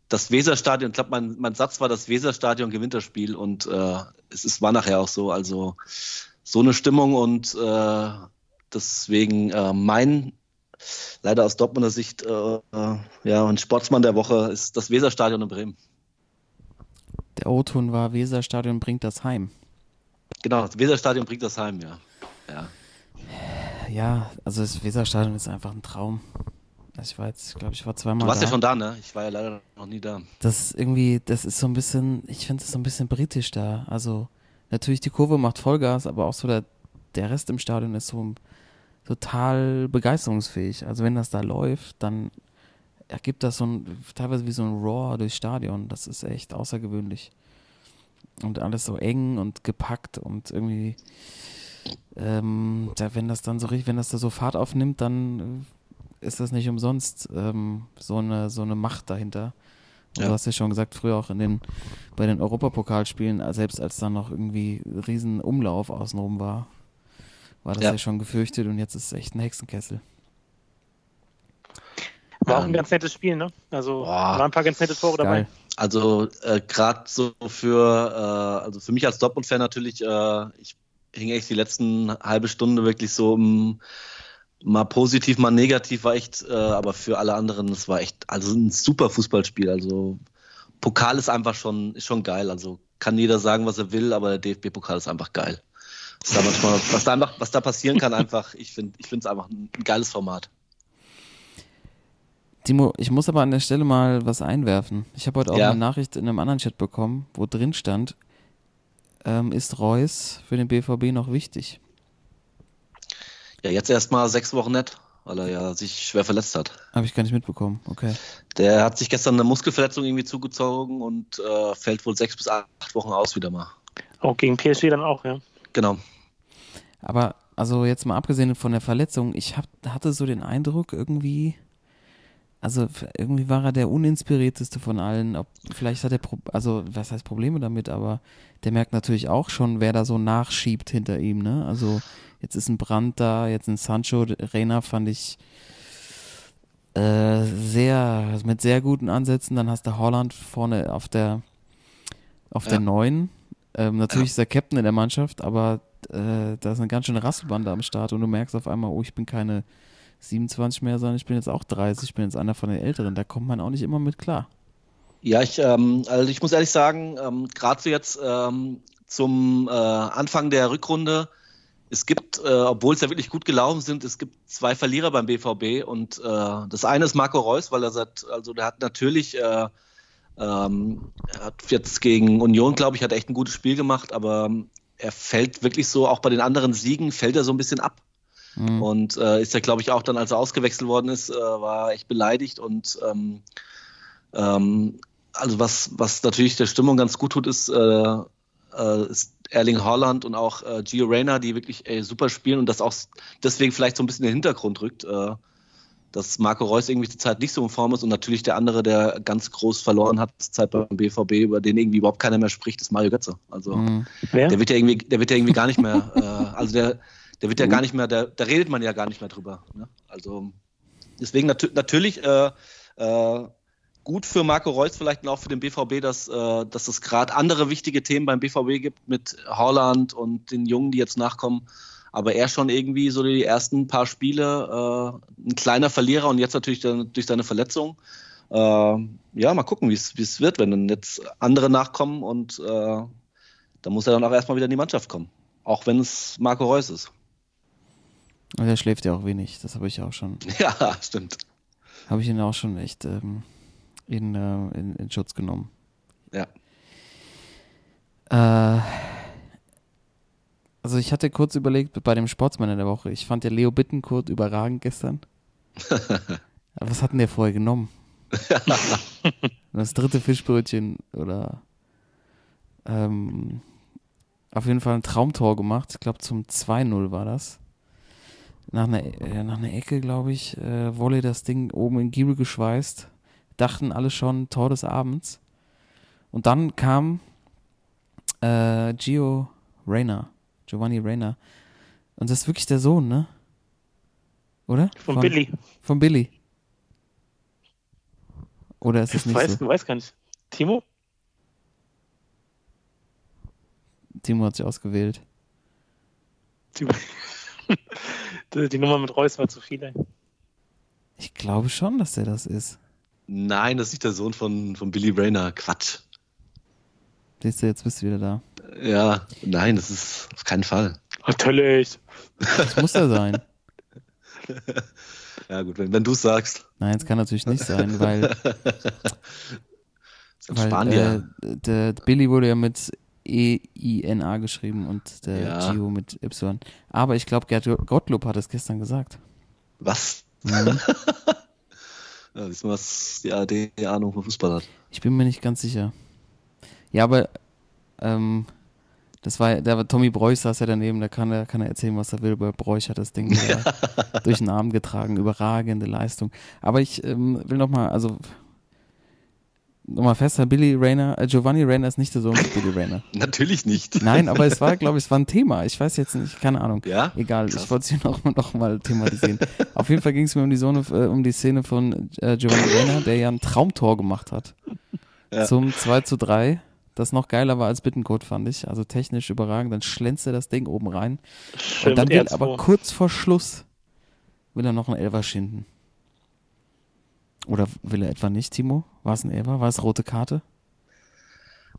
das Weserstadion, ich glaube, mein, mein Satz war, das Weserstadion gewinnt das Spiel und äh, es ist, war nachher auch so. Also so eine Stimmung und äh, deswegen äh, mein, leider aus Dortmunder Sicht, äh, ja, ein Sportsmann der Woche ist das Weserstadion in Bremen. Der O-Ton war Weserstadion bringt das heim. Genau, das Weserstadion bringt das heim, ja. ja. Ja, also das Weserstadion ist einfach ein Traum. Also ich war jetzt, ich glaube, ich war zweimal Du warst da. ja schon da, ne? Ich war ja leider noch nie da. Das ist irgendwie, das ist so ein bisschen, ich finde es so ein bisschen britisch da. Also natürlich die Kurve macht Vollgas, aber auch so der, der Rest im Stadion ist so total begeisterungsfähig. Also wenn das da läuft, dann ergibt das so ein, teilweise wie so ein Roar durchs Stadion. Das ist echt außergewöhnlich. Und alles so eng und gepackt und irgendwie, ähm, da, wenn das dann so richtig, wenn das da so Fahrt aufnimmt, dann äh, ist das nicht umsonst ähm, so, eine, so eine Macht dahinter. Ja. Du hast ja schon gesagt, früher auch in den, bei den Europapokalspielen, äh, selbst als dann noch irgendwie riesen Umlauf außenrum war, war das ja. Ja. schon gefürchtet und jetzt ist es echt ein Hexenkessel. War auch ein Ähm, ganz nettes Spiel, ne? Also Boah. waren ein paar ganz nette Tore dabei. Also äh, gerade so für, äh, also für mich als Dortmund-Fan natürlich, äh, ich hing echt die letzten halbe Stunde wirklich so um, mal positiv, mal negativ war echt, äh, aber für alle anderen, es war echt, also ein super Fußballspiel. Also Pokal ist einfach schon, ist schon geil. Also kann jeder sagen, was er will, aber der DFB-Pokal ist einfach geil. Was da manchmal, was da einfach, was da passieren kann, [laughs] einfach, ich finde, ich finde es einfach ein, ein geiles Format. Timo, ich muss aber an der Stelle mal was einwerfen. Ich habe heute auch Ja. eine Nachricht in einem anderen Chat bekommen, wo drin stand, ähm, ist Reus für den BVB noch wichtig? Ja, jetzt erstmal sechs Wochen nett, weil er ja sich schwer verletzt hat. Habe ich gar nicht mitbekommen. Okay. Der hat sich gestern eine Muskelverletzung irgendwie zugezogen und äh, fällt wohl sechs bis acht Wochen aus wieder mal. Auch gegen PSG dann auch, ja. Genau. Aber also jetzt mal abgesehen von der Verletzung, ich hab, hatte so den Eindruck irgendwie, also irgendwie war er der uninspirierteste von allen. Ob, vielleicht hat er, Pro also was heißt Probleme damit, aber der merkt natürlich auch schon, wer da so nachschiebt hinter ihm. Ne? Also jetzt ist ein Brand da, jetzt ein Sancho, Reina fand ich äh, sehr mit sehr guten Ansätzen. Dann hast du Holland vorne auf der auf der Ja. neuen. Ähm, natürlich ist er Captain in der Mannschaft, aber äh, da ist eine ganz schöne Rasselbande am Start und du merkst auf einmal, oh, ich bin keine 27 mehr, sondern ich bin jetzt auch 30, ich bin jetzt einer von den Älteren. Da kommt man auch nicht immer mit klar. Ja, ich, ähm, also ich muss ehrlich sagen, ähm, gerade so jetzt ähm, zum äh, Anfang der Rückrunde, es gibt, äh, obwohl es ja wirklich gut gelaufen sind, es gibt zwei Verlierer beim BVB und äh, das eine ist Marco Reus, weil er seit, also der hat natürlich, äh, ähm, er hat jetzt gegen Union, glaube ich, hat echt ein gutes Spiel gemacht, aber ähm, er fällt wirklich so, auch bei den anderen Siegen fällt er so ein bisschen ab. Mhm. Und äh, ist ja, glaube ich, auch dann, als er ausgewechselt worden ist, äh, war echt beleidigt und ähm, ähm, also was, was natürlich der Stimmung ganz gut tut, ist, äh, äh, ist Erling Haaland und auch äh, Gio Reyna, die wirklich ey, super spielen und das auch deswegen vielleicht so ein bisschen in den Hintergrund rückt, äh, dass Marco Reus irgendwie zur Zeit nicht so in Form ist und natürlich der andere, der ganz groß verloren hat, zur Zeit beim BVB, über den irgendwie überhaupt keiner mehr spricht, ist Mario Götze. Also Mhm. Der wird ja irgendwie, der wird ja irgendwie gar nicht mehr, äh, also der, der wird ja gar nicht mehr, da, da redet man ja gar nicht mehr drüber. Ne? Also deswegen natü natürlich äh, äh, gut für Marco Reus vielleicht und auch für den BVB, dass, äh, dass es gerade andere wichtige Themen beim BVB gibt mit Holland und den Jungen, die jetzt nachkommen. Aber er schon irgendwie so die ersten paar Spiele äh, ein kleiner Verlierer und jetzt natürlich dann durch seine Verletzung. Äh, ja, mal gucken, wie es wie es wird, wenn dann jetzt andere nachkommen und äh, da muss er dann auch erstmal wieder in die Mannschaft kommen. Auch wenn es Marco Reus ist. Und der schläft ja auch wenig, das habe ich auch schon, [laughs] Ja, stimmt. habe ich ihn auch schon echt ähm, in, äh, in, in Schutz genommen. Ja. Äh, also ich hatte kurz überlegt bei dem Sportsmann in der Woche, ich fand ja Leo Bittenkurt überragend gestern. Aber [laughs] was hat denn der vorher genommen? [laughs] das dritte Fischbrötchen oder ähm, auf jeden Fall ein Traumtor gemacht. Ich glaube zum 2-0 war das. Nach einer, äh, nach einer Ecke, glaube ich, äh, Volley das Ding oben in Giebel geschweißt. Dachten alle schon Tor des Abends. Und dann kam äh, Gio Reyna, Giovanni Reyna. Und das ist wirklich der Sohn, ne? Oder? Von, Billy. Von Billy. Oder ist es Ich nicht weiß, so? weiß gar nicht. Timo? Timo hat sich ausgewählt. Die, die, Nummer mit Reus war zu viel. Ey. Ich glaube schon, dass der das ist. Nein, das ist nicht der Sohn von, von Billy Rayner. Quatsch. Siehst du, jetzt bist du wieder da. Ja, nein, das ist auf keinen Fall. Natürlich. Das muss er sein. [laughs] Ja, gut, wenn, wenn du es sagst. Nein, es kann natürlich nicht sein, weil, Das ist ein weil Spanier. äh, der Billy wurde ja mit E-I-N-A geschrieben und der Ja. Gio mit Y. Aber ich glaube, Gerd Gottlob hat es gestern gesagt. Was? Mhm. [laughs] Ja, wissen wir, was die ARD Ahnung vom Fußball hat. Ich bin mir nicht ganz sicher. Ja, aber ähm, das war, der Tommy Broich saß ja daneben, da kann er, kann er erzählen, was er will, aber Broich hat das Ding [laughs] durch den Arm getragen, überragende Leistung. Aber ich ähm, will nochmal, also nochmal festhalten, Billy Rayner, äh, Giovanni Rayner ist nicht der Sohn von Billy Rayner. [laughs] Natürlich nicht. Nein, aber es war, [laughs] glaube ich, es war ein Thema. Ich weiß jetzt nicht, keine Ahnung. Ja? Egal, Krass. ich wollte es [laughs] hier noch, noch mal thematisieren. Auf jeden Fall ging es mir um die, Sohne, äh, um die Szene von äh, Giovanni Reyna, der ja ein Traumtor gemacht hat. Ja. Zum 2 zu 3. Das noch geiler war als Bittencode, fand ich. Also technisch überragend. Dann schlänzt er das Ding oben rein. Schön Und dann will R2. aber kurz vor Schluss will er noch einen Elfer schinden. Oder will er etwa nicht, Timo? War es ein Elfer? War es rote Karte?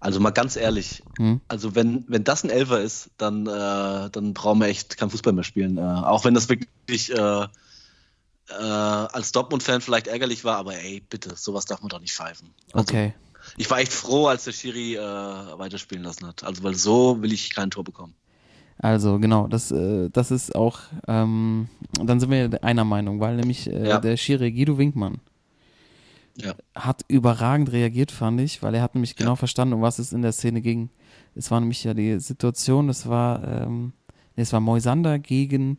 Also mal ganz ehrlich, Hm? also wenn, wenn das ein Elfer ist, dann, äh, dann brauchen wir echt kein Fußball mehr spielen. Äh, auch wenn das wirklich äh, äh, als Dortmund-Fan vielleicht ärgerlich war, aber ey, bitte, sowas darf man doch nicht pfeifen. Also, Okay. Ich war echt froh, als der Schiri äh, weiterspielen lassen hat. Also weil so will ich kein Tor bekommen. Also genau, das, äh, das ist auch, ähm, dann sind wir einer Meinung, weil nämlich Ja. der Schiri Guido Winkmann Ja. hat überragend reagiert, fand ich, weil er hat nämlich genau verstanden, um was es in der Szene ging. Es war nämlich ja die Situation, es war, ähm, nee, es war Moisander gegen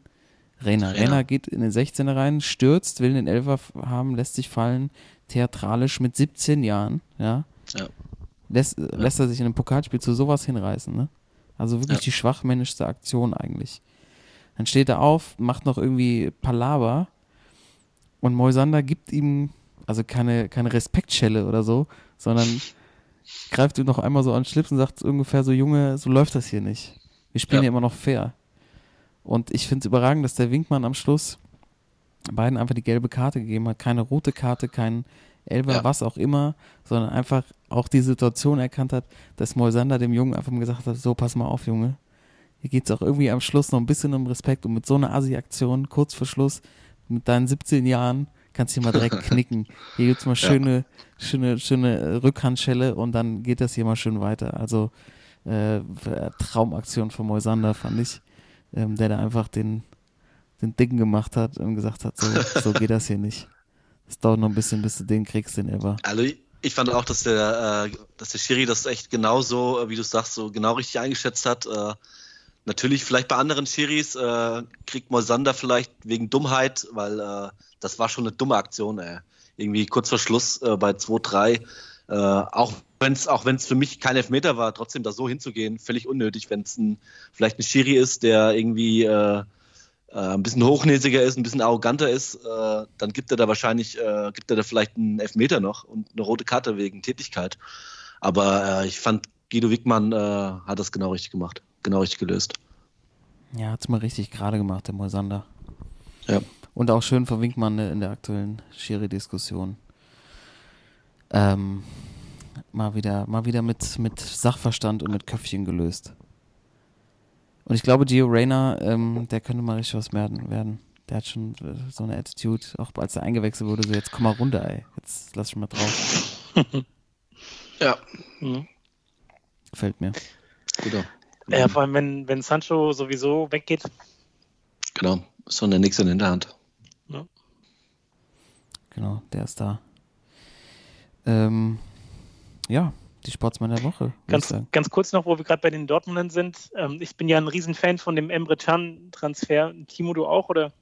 Renner. Renner. Renner geht in den 16er rein, stürzt, will den Elfer haben, lässt sich fallen, theatralisch mit 17 Jahren, ja. Ja. Lässt, lässt er sich in einem Pokalspiel zu sowas hinreißen, ne? Also wirklich Ja. die schwachmännischste Aktion eigentlich. Dann steht er auf, macht noch irgendwie Palaver und Moisander gibt ihm also keine, keine Respektschelle oder so, sondern greift ihm noch einmal so an den Schlips und sagt ungefähr so, Junge, so läuft das hier nicht. Wir spielen Ja. ja immer noch fair. Und ich finde es überragend, dass der Winkmann am Schluss beiden einfach die gelbe Karte gegeben hat. Keine rote Karte, kein Elber, Ja. was auch immer, sondern einfach auch die Situation erkannt hat, dass Moisander dem Jungen einfach mal gesagt hat, so, pass mal auf, Junge. Hier geht es auch irgendwie am Schluss noch ein bisschen um Respekt und mit so einer Asi-Aktion, kurz vor Schluss, mit deinen 17 Jahren, kannst du hier mal direkt [laughs] knicken. Hier gibt's mal Ja. schöne, schöne, schöne äh, Rückhandschelle und dann geht das hier mal schön weiter. Also äh, Traumaktion von Moisander fand ich, ähm, der da einfach den, den Dicken gemacht hat und gesagt hat, so, so [laughs] geht das hier nicht. Es dauert noch ein bisschen, bis du den kriegst, den Ever. Also ich- fand auch, dass der, äh, dass der Schiri das echt genauso, äh, wie du sagst, so genau richtig eingeschätzt hat. Äh, natürlich vielleicht bei anderen Schiris äh, kriegt Moisander vielleicht wegen Dummheit, weil äh, das war schon eine dumme Aktion. Ey. Irgendwie kurz vor Schluss äh, bei 2-3. Äh, auch wenn es auch für mich kein Elfmeter war, trotzdem da so hinzugehen, völlig unnötig, wenn es ein, vielleicht ein Schiri ist, der irgendwie äh, äh, ein bisschen hochnäsiger ist, ein bisschen arroganter ist, dann gibt er da wahrscheinlich, gibt er da vielleicht einen Elfmeter noch und eine rote Karte wegen Tätigkeit. Aber ich fand, Guido Wickmann hat das genau richtig gemacht, genau richtig gelöst. Ja, hat's mal richtig gerade gemacht, der Moisander. Ja. Und auch schön von Winkmann ne, in der aktuellen Schiri-Diskussion. Ähm, mal wieder, mal wieder mit, mit Sachverstand und mit Köpfchen gelöst. Und ich glaube, Gio Reyna, ähm, der könnte mal richtig was werden. werden. Der hat schon äh, so eine Attitude, auch als er eingewechselt wurde, so jetzt komm mal runter, ey. Jetzt lass ich mal drauf. [laughs] Ja, Mhm. Gefällt mir. guter. Ja, vor allem, wenn, wenn Sancho sowieso weggeht. Genau, ist schon der nächste in der Hinterhand. Genau, der ist da. Ähm, ja, die Sportsmann der Woche. Ganz, ganz kurz noch, wo wir gerade bei den Dortmundern sind. Ähm, ich bin ja ein Riesenfan von dem Emre Can-Transfer. Timo, du auch, oder?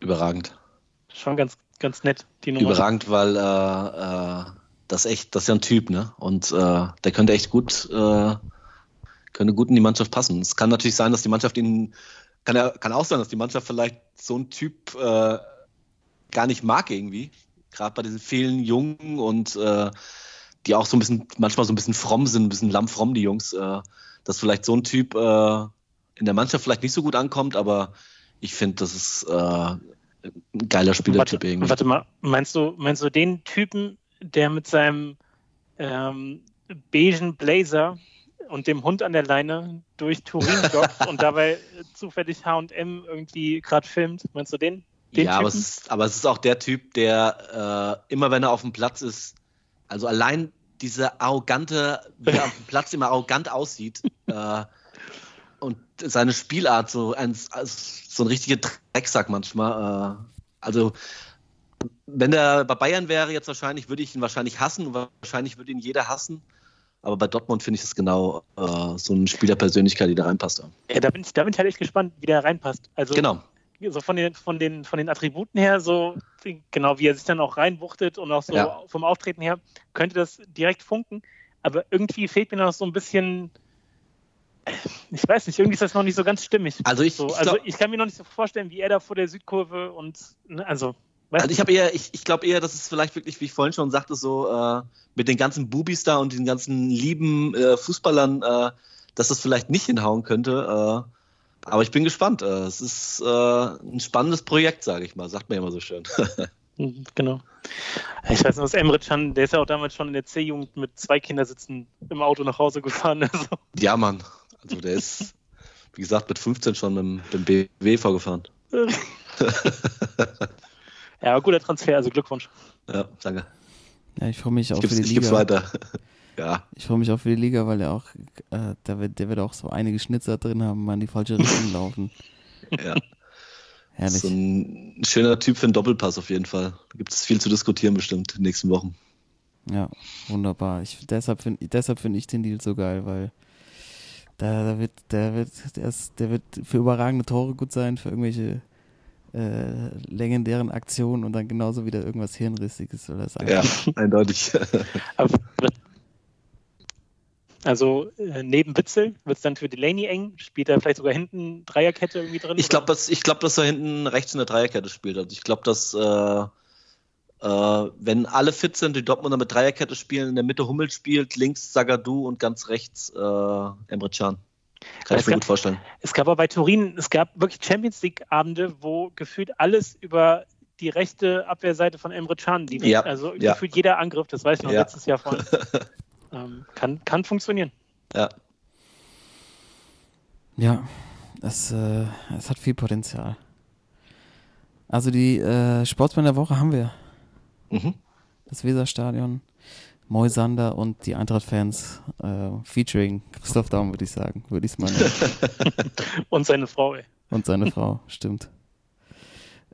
Überragend. Schon ganz, ganz nett, die Nummer. Überragend, weil äh, äh, das echt, das ist ja ein Typ, ne? Und äh, der könnte echt gut, äh, könnte gut in die Mannschaft passen. Es kann natürlich sein, dass die Mannschaft ihn, kann, ja, kann auch sein, dass die Mannschaft vielleicht so einen Typ äh, gar nicht mag irgendwie. Gerade bei diesen vielen Jungen und äh, die auch so ein bisschen, manchmal so ein bisschen fromm sind, ein bisschen lammfromm, die Jungs, äh, dass vielleicht so ein Typ äh, in der Mannschaft vielleicht nicht so gut ankommt, aber ich finde, das ist äh, ein geiler Spielertyp warte, irgendwie. warte mal, meinst du, meinst du den Typen, der mit seinem ähm, beigen Blazer und dem Hund an der Leine durch Turin [laughs] joggt und dabei äh, zufällig H&M irgendwie gerade filmt? Meinst du den? den ja, aber es, ist, aber es ist auch der Typ, der äh, immer, wenn er auf dem Platz ist, also allein diese arrogante, wie er auf dem Platz immer arrogant aussieht [laughs] äh, und seine Spielart so ein, also so ein richtiger Drecksack manchmal. Äh, also wenn der bei Bayern wäre jetzt wahrscheinlich, würde ich ihn wahrscheinlich hassen und wahrscheinlich würde ihn jeder hassen. Aber bei Dortmund finde ich das genau äh, so eine Spielerpersönlichkeit, die da reinpasst. Ja, da bin ich, da bin ich halt echt gespannt, wie der reinpasst. Also Genau. so von den, von den, von den Attributen her, so genau wie er sich dann auch reinwuchtet und auch so Ja. vom Auftreten her, könnte das direkt funken. Aber irgendwie fehlt mir noch so ein bisschen, ich weiß nicht, irgendwie ist das noch nicht so ganz stimmig. Also ich, So, ich also glaub- ich kann mir noch nicht so vorstellen, wie er da vor der Südkurve und ne, also, Also ich habe eher, ich, ich glaube eher, dass es vielleicht wirklich, wie ich vorhin schon sagte, so äh, mit den ganzen Bubis da und den ganzen lieben äh, Fußballern, äh, dass das vielleicht nicht hinhauen könnte. Äh, aber ich bin gespannt. Äh, es ist äh, ein spannendes Projekt, sage ich mal. Sagt man ja immer so schön. du, [laughs] genau. Ich weiß noch, was Emre Can, der ist ja auch damals schon in der C-Jugend mit zwei Kindersitzen im Auto nach Hause gefahren. [laughs] Also, ja, Mann. Also der ist, wie gesagt, mit 15 schon mit, dem- mit dem BW vorgefahren. [laughs] ja, guter Transfer, also Glückwunsch. Ja, danke. Ja, ich freue mich auch für die Liga. weiter. [laughs] ja. Ich freue mich auch für die Liga, weil er auch, äh, der, wird, der wird auch so einige Schnitzer drin haben, mal in die falsche Richtung [laughs] laufen. ja. [laughs] Herrlich. So ein schöner Typ für einen Doppelpass auf jeden Fall. Da gibt es viel zu diskutieren bestimmt in den nächsten Wochen. Ja, wunderbar. Ich, deshalb finde deshalb find ich den Deal so geil, weil da, da wird, der wird, der ist, der wird für überragende Tore gut sein, für irgendwelche äh, legendären Aktionen und dann genauso wieder irgendwas Hirnrissiges oder das Ja, [laughs] eindeutig. Also äh, neben Witzel wird es dann für Delaney eng, spielt er vielleicht sogar hinten Dreierkette irgendwie drin? Ich glaube, dass, ich glaub, dass er hinten rechts in der Dreierkette spielt. Also ich glaube, dass äh, äh, wenn alle fit sind, die Dortmunder mit Dreierkette spielen, in der Mitte Hummel spielt, links Zagadou und ganz rechts äh, Emre Can. Kann ich Es mir gab- gut vorstellen. Es gab aber bei Turin, es gab wirklich Champions League-Abende, wo gefühlt alles über die rechte Abwehrseite von Emre Can lief. Ja, Also ja. gefühlt jeder Angriff, das weiß ich noch Ja. letztes Jahr von. [laughs] ähm, kann, kann funktionieren. Ja. Ja, es, äh, es hat viel Potenzial. Also die äh, Sportsmann der Woche haben wir. Mhm. Das Weserstadion, Moisander und die Eintracht-Fans äh, featuring Christoph Daum, würde ich sagen. Würde ich es mal nennen. [laughs] Und seine Frau, ey. Und seine Frau, [laughs] stimmt.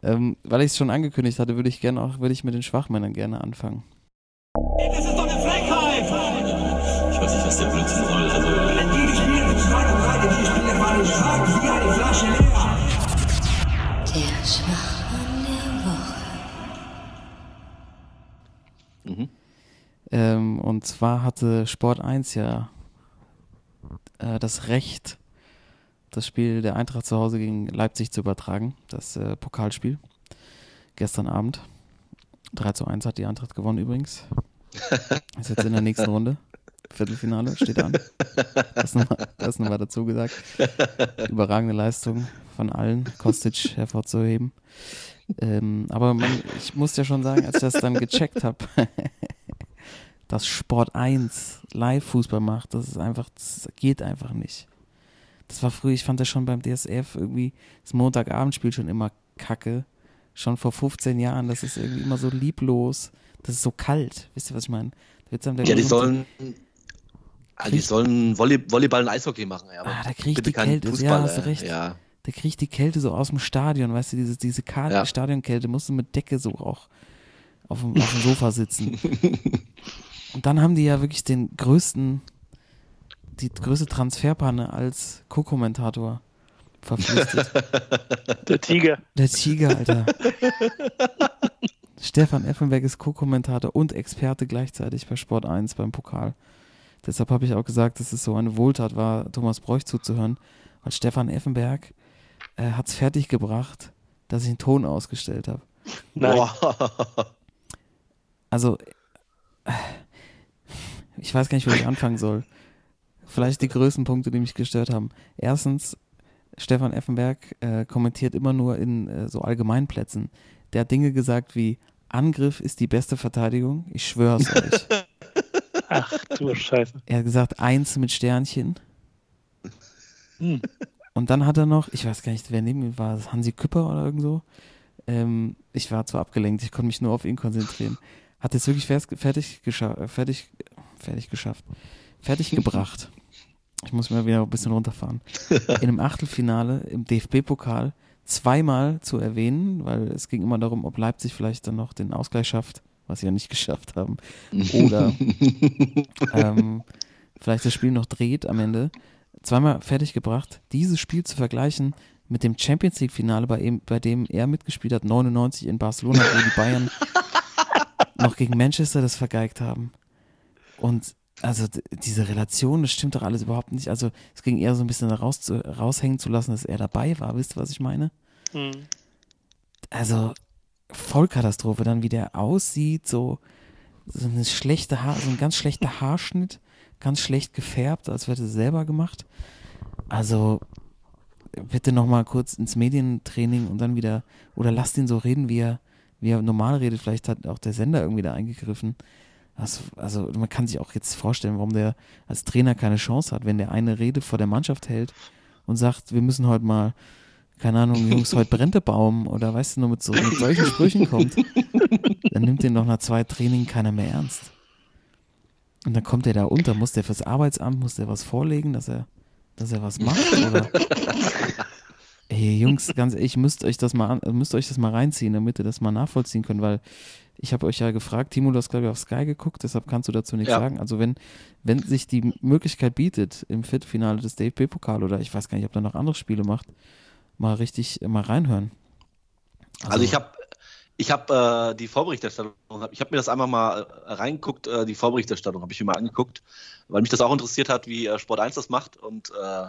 Ähm, weil ich es schon angekündigt hatte, würde ich gerne auch, würde ich mit den Schwachmännern gerne anfangen. Das ist doch eine Frechheit! Ich weiß nicht, was der Blödsinn soll. Also, Die und die wie eine Flasche leer. Der Schwachmann der Woche. Ähm, und zwar hatte Sport 1 ja äh, das Recht, das Spiel der Eintracht zu Hause gegen Leipzig zu übertragen, das äh, Pokalspiel. Gestern Abend. 3 zu 1 hat die Eintracht gewonnen übrigens. [laughs] Ist jetzt in der nächsten Runde. Viertelfinale steht an. Das nochmal das noch mal dazu gesagt. Überragende Leistung von allen, Kostic [laughs] hervorzuheben. Ähm, aber man, ich muss ja schon sagen, als ich das dann gecheckt habe, dass Sport 1 Live-Fußball macht, das ist einfach, das geht einfach nicht. Das war früher, ich fand das schon beim DSF irgendwie, das Montagabendspiel schon immer kacke. Schon vor 15 Jahren, das ist irgendwie immer so lieblos. Das ist so kalt. Wisst ihr, was ich meine? Ja, die sollen, ah, die sollen Volley Volleyball und Eishockey machen. Ja, aber Ah, da krieg ich die Kälte. Ja, Fußball, hast du ey. recht. Ja. Da krieg ich die Kälte so aus dem Stadion, weißt du, diese, diese kalte Ja. Stadionkälte, musst du mit Decke so auch auf dem, auf dem Sofa sitzen. [laughs] Und dann haben die ja wirklich den größten, die größte Transferpanne als Co-Kommentator verpflichtet. [laughs] Der Tiger. Der Tiger, Alter. [laughs] Stefan Effenberg ist Co-Kommentator und Experte gleichzeitig bei Sport 1 beim Pokal. Deshalb habe ich auch gesagt, dass es so eine Wohltat war, Thomas Bräuch zuzuhören, weil Stefan Effenberg äh, hat es fertiggebracht, dass ich einen Ton ausgestellt habe. Nein. Also, äh, ich weiß gar nicht, wo ich anfangen soll. Vielleicht die größten Punkte, die mich gestört haben. Erstens, Stefan Effenberg äh, kommentiert immer nur in äh, so Allgemeinplätzen. Der hat Dinge gesagt wie, Angriff ist die beste Verteidigung. Ich schwör's euch. [laughs] Ach du Scheiße. Er hat gesagt, eins mit Sternchen. Hm. Und dann hat er noch, ich weiß gar nicht, wer neben ihm war, Hansi Küpper oder irgend so. Ähm, ich war zwar abgelenkt, ich konnte mich nur auf ihn konzentrieren. Hat es wirklich fertig, fertig, fertig geschafft. Fertig gebracht. Ich muss mir wieder ein bisschen runterfahren. In einem Achtelfinale im DFB-Pokal zweimal zu erwähnen, weil es ging immer darum, ob Leipzig vielleicht dann noch den Ausgleich schafft, was sie ja nicht [laughs] geschafft haben. Oder ähm, vielleicht das Spiel noch dreht am Ende. Zweimal fertiggebracht, dieses Spiel zu vergleichen mit dem Champions League-Finale, bei, bei dem er mitgespielt hat, 99 in Barcelona, wo die Bayern [laughs] noch gegen Manchester das vergeigt haben. Und also diese Relation, das stimmt doch alles überhaupt nicht. Also es ging eher so ein bisschen da raus zu, raushängen zu lassen, dass er dabei war. Wisst ihr, was ich meine? Hm. Also Vollkatastrophe, dann wie der aussieht, so, so eine schlechte Haar, so ein ganz schlechter Haarschnitt, ganz schlecht gefärbt, als hätte er selber gemacht. Also bitte nochmal kurz ins Medientraining und dann wieder, oder lasst ihn so reden, wie er, wie er normal redet. Vielleicht hat auch der Sender irgendwie da eingegriffen. Das, also man kann sich auch jetzt vorstellen, warum der als Trainer keine Chance hat, wenn der eine Rede vor der Mannschaft hält und sagt, wir müssen heute mal, keine Ahnung, Jungs, heute brennt der Baum oder weißt du, nur mit, so, mit solchen Sprüchen kommt, dann nimmt den doch nach zwei Trainingen keiner mehr ernst. Und dann kommt er da unter, muss der fürs Arbeitsamt, muss der was vorlegen, dass er, dass er was macht oder Ey, Jungs, ganz ehrlich, müsst euch das mal an, müsst euch das mal reinziehen, damit ihr das mal nachvollziehen könnt, weil ich habe euch ja gefragt, Timo, du hast glaube ich auf Sky geguckt, deshalb kannst du dazu nichts Ja. sagen. Also wenn, wenn sich die Möglichkeit bietet, im Viertelfinale des DFB-Pokal oder ich weiß gar nicht, ob da noch andere Spiele macht, mal richtig äh, mal reinhören. Also, ich habe ich hab, äh, die Vorberichterstattung, ich habe mir das einmal mal äh, reingeguckt, äh, die Vorberichterstattung habe ich mir mal angeguckt, weil mich das auch interessiert hat, wie äh, Sport 1 das macht. Und äh,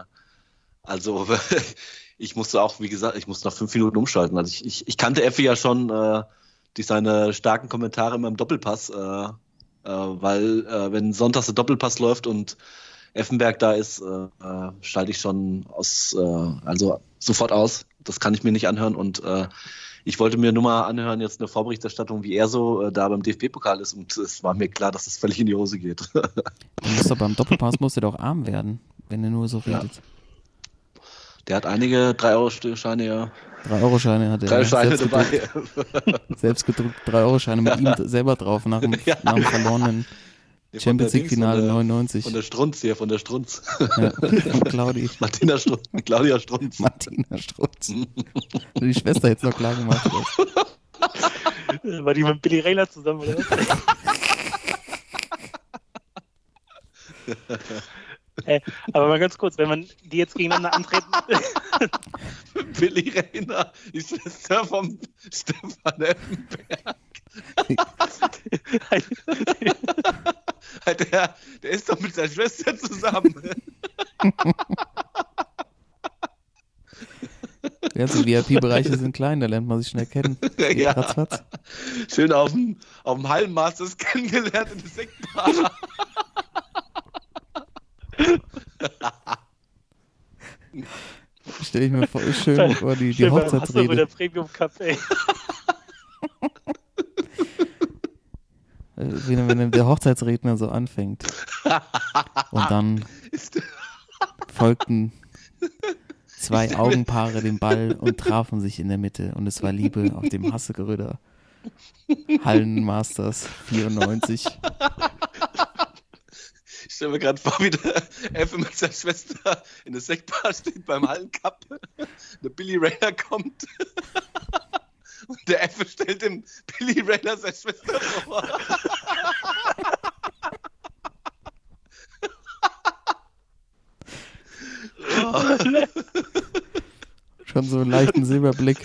also [laughs] ich musste auch, wie gesagt, ich musste nach fünf Minuten umschalten. Also ich, ich, ich kannte Effi ja schon äh, durch seine starken Kommentare immer im Doppelpass, äh, äh, weil äh, wenn sonntags der Doppelpass läuft und Effenberg da ist, äh, äh, schalte ich schon aus, äh, also sofort aus. Das kann ich mir nicht anhören und äh, ich wollte mir nur mal anhören, jetzt eine Vorberichterstattung, wie er so äh, da beim DFB-Pokal ist und es war mir klar, dass das völlig in die Hose geht. Dann muss er beim Doppelpass muss er doch arm werden, wenn er nur so Ja. Der hat einige 3-Euro-Scheine ja. Drei Euro Scheine hat er. Drei Scheine selbst dabei. gedruckt, selbst gedruckt, drei Euro Scheine mit ihm selber drauf nach dem, Ja. nach dem verlorenen Nee, Champions der League Dings, Finale von der- 99. Von der Strunz hier, von der Strunz. ja, von Claudi. [laughs] Martina Strunz, Claudia Strunz. Martina Strutz. Und die Schwester jetzt noch klar gemacht hat. [laughs] War die mit Billy Rayner zusammen, oder was? [laughs] äh, aber mal ganz kurz, wenn man die jetzt gegeneinander antreten, [laughs] Billy Reiner, die Schwester vom Stefan Effenberg. [laughs] Der, der ist doch mit seiner Schwester zusammen. [laughs] Ja, so VIP-Bereiche sind klein, da lernt man sich schnell kennen. Geht Ja. ratzfatz. Schön auf dem, auf dem Hallenmasters kennengelernt in der Sektbar. [laughs] Stell ich mir vor, schön vor, die, die Schön beim Hassel mit Hochzeitsrede. der Premium Wenn, wenn der Hochzeitsredner so anfängt. Und dann folgten zwei Augenpaare dem Ball und trafen sich in der Mitte. Und es war Liebe auf dem Hassegeröder. Hallenmasters 94. Ich stelle mir gerade vor, wie der [laughs] Effe mit seiner Schwester in der Sektbar steht beim Hallencup. Der Billy Rayner kommt. Und der Effe stellt dem Billy Rayner seine Schwester vor. [laughs] Schon so einen leichten Silberblick.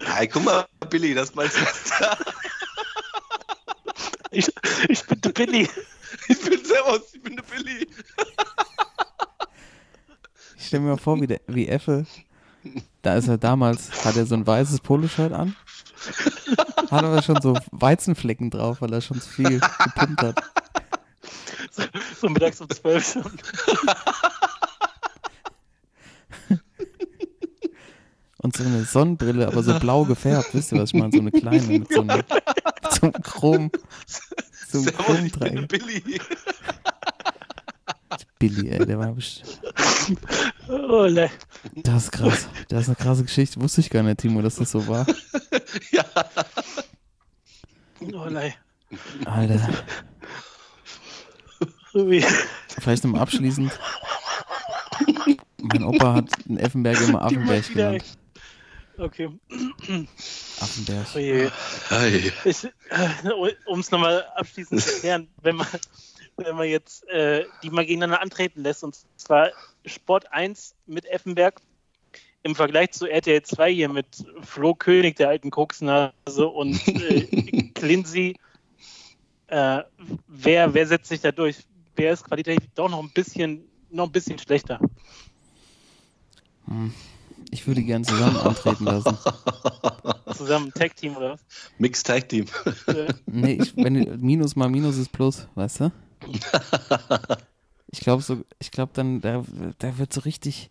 Hey, guck mal, Billy, das ist meine Schwester. Ich, ich bin der Billy. [laughs] Ich bin Servus, ich bin der Billy. Ich stelle mir mal vor, wie, der, wie Effe, da ist er damals, hat er so ein weißes Poloshirt an, hat aber schon so Weizenflecken drauf, weil er schon zu viel gepumpt hat. So mittags um 12 schon. Und so eine Sonnenbrille, aber so blau gefärbt, wisst ihr, was ich meine? So eine kleine mit so einem, mit so einem Chrom, so einem Servus, ich bin. Billy. [laughs] Billy, ey, der war bestimmt. Oh, ne. Das ist krass. Das ist eine krasse Geschichte. Wusste ich gar nicht, Timo, dass das so war. Ja, Oh, ne. Alter. Vielleicht nochmal abschließend. Mein Opa hat in Effenberg immer Affenberg genannt. Okay. Affenberg. Oh je. Hey. Ich, äh, um es nochmal abschließend zu klären, wenn man, wenn man jetzt äh, die mal gegeneinander antreten lässt, und zwar Sport 1 mit Effenberg im Vergleich zu RTL 2 hier mit Flo König, der alten Koksnase, und äh, [laughs] Clincy, äh, wer, wer setzt sich da durch? Wer ist qualitativ doch noch ein bisschen, noch ein bisschen schlechter? Ich würde gern zusammen antreten lassen. [laughs] Zusammen Tag-Team oder was? Mixed Tag Team. Nee, ich, wenn Minus mal Minus ist Plus, weißt du? [laughs] Ich glaube so, ich glaube dann, da, da wird so richtig,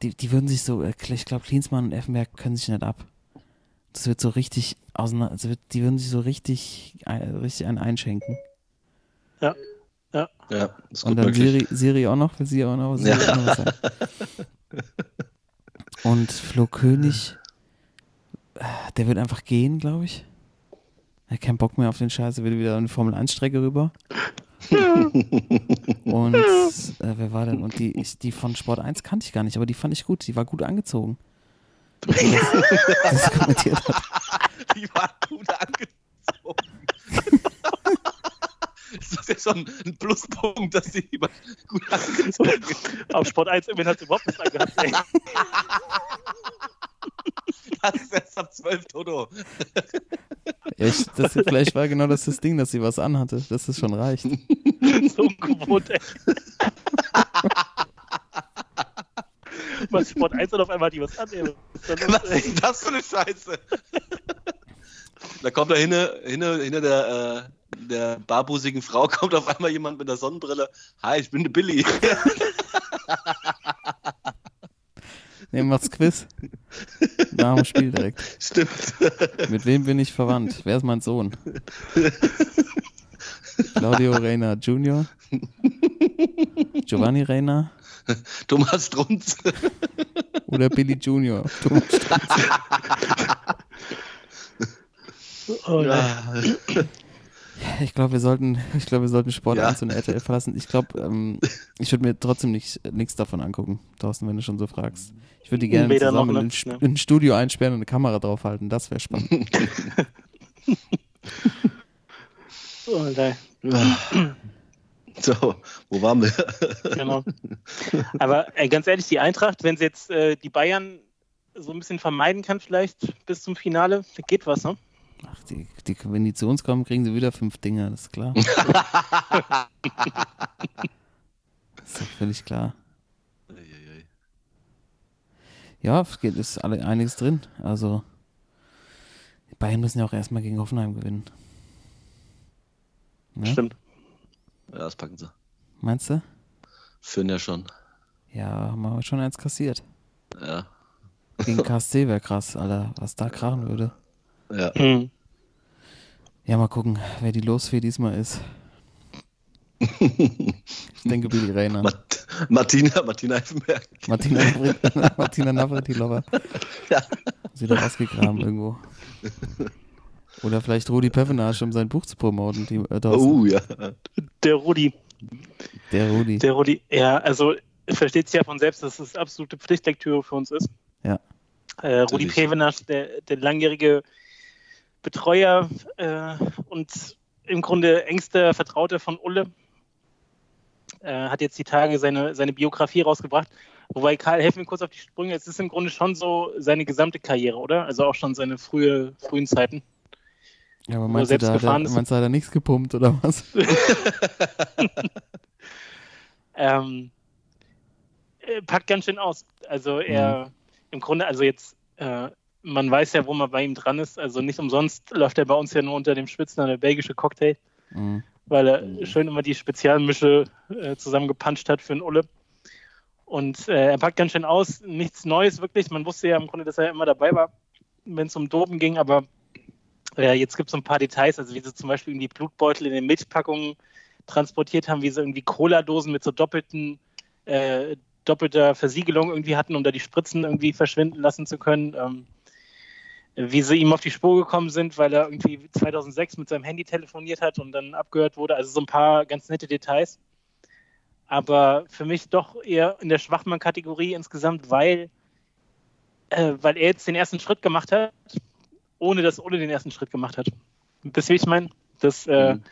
die, die würden sich so, ich glaube Klinsmann und Effenberg können sich nicht ab. Das wird so richtig auseinander, also wird, die würden sich so richtig, richtig einen einschenken. Ja, ist Und gut dann. Siri, Siri auch noch, will sie auch noch, Siri Ja. auch noch was sagen. [laughs] Und Flo König, äh, der wird einfach gehen, glaube ich. Er hat keinen Bock mehr auf den Scheiß, er will wieder eine Formel-1-Strecke rüber. Und äh, [laughs] wer war denn? Und die, ich, die von Sport 1 kannte ich gar nicht, aber die fand ich gut. Die war gut angezogen. Das, [laughs] das kommentiert hat. Die war gut angezogen. Ist das jetzt schon ein Pluspunkt, dass die immer gut angezogen ist? auf Sport 1 immerhin hat sie überhaupt nichts angehabt. Ey. Das ist erst ab 12, Toto. Ja, ich, das, vielleicht war genau das das Ding, dass sie was anhatte, dass es schon reicht. so ungewohnt, ey. Was Sport 1 und auf einmal hat die was an, ey. Was Was ist das für eine Scheiße? Da kommt da hinne, hinne, hinne der, äh, der barbusigen Frau, [laughs] kommt auf einmal jemand mit der Sonnenbrille. Hi, ich bin der Billy. [laughs] Nee, macht's Quiz. Nach dem Spiel direkt. Stimmt. [laughs] Mit wem bin ich verwandt? Wer ist mein Sohn? Claudio Reina Junior? Giovanni Reina? Thomas Strunz. Oder Billy Junior? Thomas Strunz. Oh. Ja. [laughs] Ich glaube, wir sollten, ich glaube, wir sollten Sport Ja. 1 und RTL verlassen. Ich glaube, ähm, ich würde mir trotzdem nicht, nichts davon angucken, Thorsten, wenn du schon so fragst. Ich würde die gerne Weder noch, zusammen ne? in, Ja. in ein Studio einsperren und eine Kamera draufhalten. Das wäre spannend. [laughs] Oh, nein. So, wo waren wir? Genau. Aber ey, ganz ehrlich, die Eintracht, wenn sie jetzt äh, die Bayern so ein bisschen vermeiden kann, vielleicht bis zum Finale, da geht was, ne? Ach, die, die, wenn die zu uns kommen, kriegen sie wieder fünf Dinger, das ist klar. [laughs] das ist doch völlig klar. Ja, es geht, ist alle, einiges drin. Also, die Bayern müssen ja auch erstmal gegen Hoffenheim gewinnen. Ne? Stimmt. Ja, das packen sie. Meinst du? Führen ja schon. Ja, haben wir schon eins kassiert. Ja. Gegen [laughs] KSC wäre krass, Alter, was da krachen würde. Ja. Hm. Ja, mal gucken, wer die Losfee diesmal ist. Ich denke Billy Rayner. Mat Martina, Martina Eifenberg. Martina, [laughs] Martina Navratilova. Ja. Sie da ausgegraben irgendwo. Oder vielleicht Rudi Pevenage, um sein Buch zu promoten. Die, äh. Oh ja. Der Rudi, Der Rudi. der Rudi, ja, also versteht sich ja von selbst, dass es absolute Pflichtlektüre für uns ist. Ja. Äh, Rudi. Pevenasch, der, der langjährige Betreuer äh, und im Grunde engster Vertrauter von Ulle, äh, hat jetzt die Tage seine, seine Biografie rausgebracht. Wobei, Karl, helf mir kurz auf die Sprünge. Es ist im Grunde schon so seine gesamte Karriere, oder? Also auch schon seine frühe, frühen Zeiten. Ja, aber meinst du, selbst da, hat er, gefahren ist. meinst du, hat er nichts gepumpt oder was? [laughs] Ähm, äh, packt ganz schön aus. Also er im Grunde, also jetzt, äh, man weiß ja, wo man bei ihm dran ist. Also nicht umsonst läuft er bei uns ja nur unter dem Spitznamen der belgische Cocktail, Mhm. weil er schön immer die Spezialmische äh, zusammengepanscht hat für einen Ulle. Und äh, er packt ganz schön aus. Nichts Neues wirklich. Man wusste ja im Grunde, dass er immer dabei war, wenn es um Dopen ging, aber äh, jetzt gibt es so ein paar Details, also wie sie zum Beispiel die Blutbeutel in den Milchpackungen transportiert haben, wie sie irgendwie Cola-Dosen mit so doppelten, äh, doppelter Versiegelung irgendwie hatten, um da die Spritzen irgendwie verschwinden lassen zu können. Ähm, wie sie ihm auf die Spur gekommen sind, weil er irgendwie 2006 mit seinem Handy telefoniert hat und dann abgehört wurde. Also so ein paar ganz nette Details. aber für mich doch eher in der Schwachmann-Kategorie insgesamt, weil, äh, weil er jetzt den ersten Schritt gemacht hat, ohne dass Ole den ersten Schritt gemacht hat. Das will ich meinen. Das, äh, Mhm.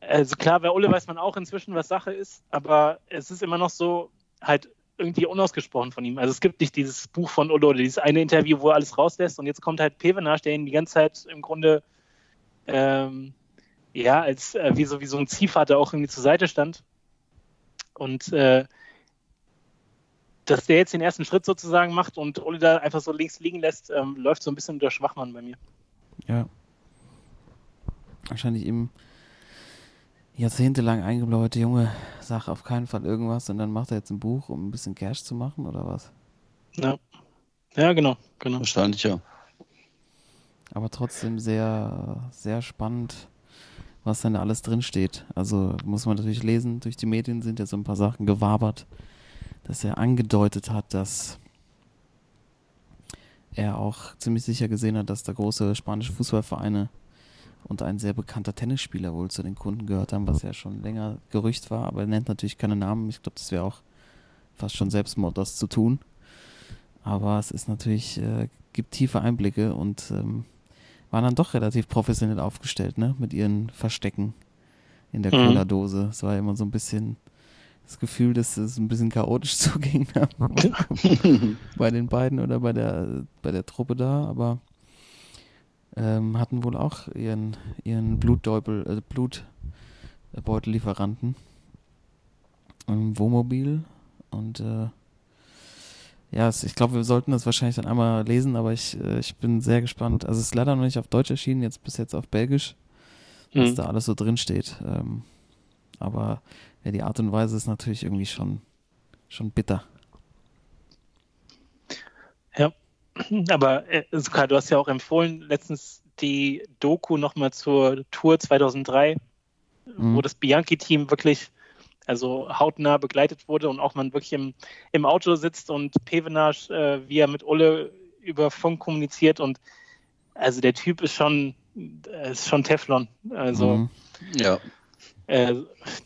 Also klar, bei Ole weiß man auch inzwischen, was Sache ist, aber es ist immer noch so halt irgendwie unausgesprochen von ihm. Also es gibt nicht dieses Buch von Ole oder dieses eine Interview, wo er alles rauslässt und jetzt kommt halt Pevenasch, der ihn die ganze Zeit im Grunde ähm, ja als äh, wie, so, wie so ein Ziehvater auch irgendwie zur Seite stand. Und äh, dass der jetzt den ersten Schritt sozusagen macht und Ole da einfach so links liegen lässt, ähm, läuft so ein bisschen unter Schwachmann bei mir. Ja. Wahrscheinlich eben jahrzehntelang eingebläute Junge, sag auf keinen Fall irgendwas und dann macht er jetzt ein Buch, um ein bisschen Cash zu machen oder was? Ja, ja genau, genau. Wahrscheinlich, ja. Aber trotzdem sehr, sehr spannend, was denn da alles drinsteht. Also muss man natürlich lesen, durch die Medien sind ja so ein paar Sachen gewabert, dass er angedeutet hat, dass er auch ziemlich sicher gesehen hat, dass da große spanische Fußballvereine und ein sehr bekannter Tennisspieler wohl zu den Kunden gehört haben, was ja schon länger Gerücht war, aber er nennt natürlich keine Namen. Ich glaube, das wäre auch fast schon Selbstmord, das zu tun. Aber es ist natürlich, äh, gibt tiefe Einblicke und ähm, waren dann doch relativ professionell aufgestellt, ne? Mit ihren Verstecken in der Mhm. Cola-Dose. Es war immer so ein bisschen das Gefühl, dass es ein bisschen chaotisch [laughs] zuging ne? [laughs] bei den beiden oder bei der, bei der Truppe da, aber ähm, hatten wohl auch ihren, ihren Blutdeubel, äh, Blutbeutellieferanten im Wohnmobil und äh, ja, ich glaube, wir sollten das wahrscheinlich dann einmal lesen, aber ich, äh, ich bin sehr gespannt. Also es ist leider noch nicht auf Deutsch erschienen, jetzt bis jetzt auf Belgisch, was Mhm. da alles so drin steht. Ähm, aber ja, die Art und Weise ist natürlich irgendwie schon, schon bitter. Aber äh, Suka, du hast ja auch empfohlen, letztens die Doku nochmal zur Tour 2003, Mhm. wo das Bianchi-Team wirklich also hautnah begleitet wurde und auch man wirklich im, im Auto sitzt und Pevenage, äh, wie er mit Ulle über Funk kommuniziert und also der Typ ist schon, äh, ist schon Teflon. Also Mhm. Ja. Äh,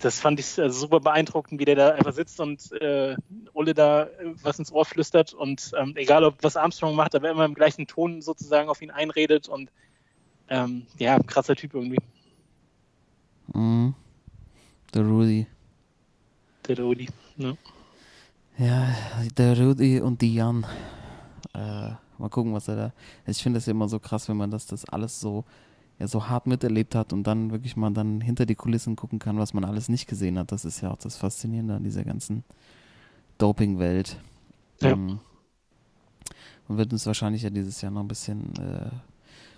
das fand ich äh, super beeindruckend, wie der da einfach sitzt und äh, Ulle da äh, was ins Ohr flüstert und ähm, egal, ob was Armstrong macht, aber immer im gleichen Ton sozusagen auf ihn einredet und ähm, ja, krasser Typ irgendwie, Mhm. Der Rudy. der Rudi. Ne? Ja, der Rudi und die Jan. Mal gucken, was er da. Ich finde das ja immer so krass, wenn man das, das alles so, ja, so hart miterlebt hat und dann wirklich mal dann hinter die Kulissen gucken kann, was man alles nicht gesehen hat. Das ist ja auch das Faszinierende an dieser ganzen Doping-Welt. Ja. Ähm, und wird uns wahrscheinlich ja dieses Jahr noch ein bisschen äh,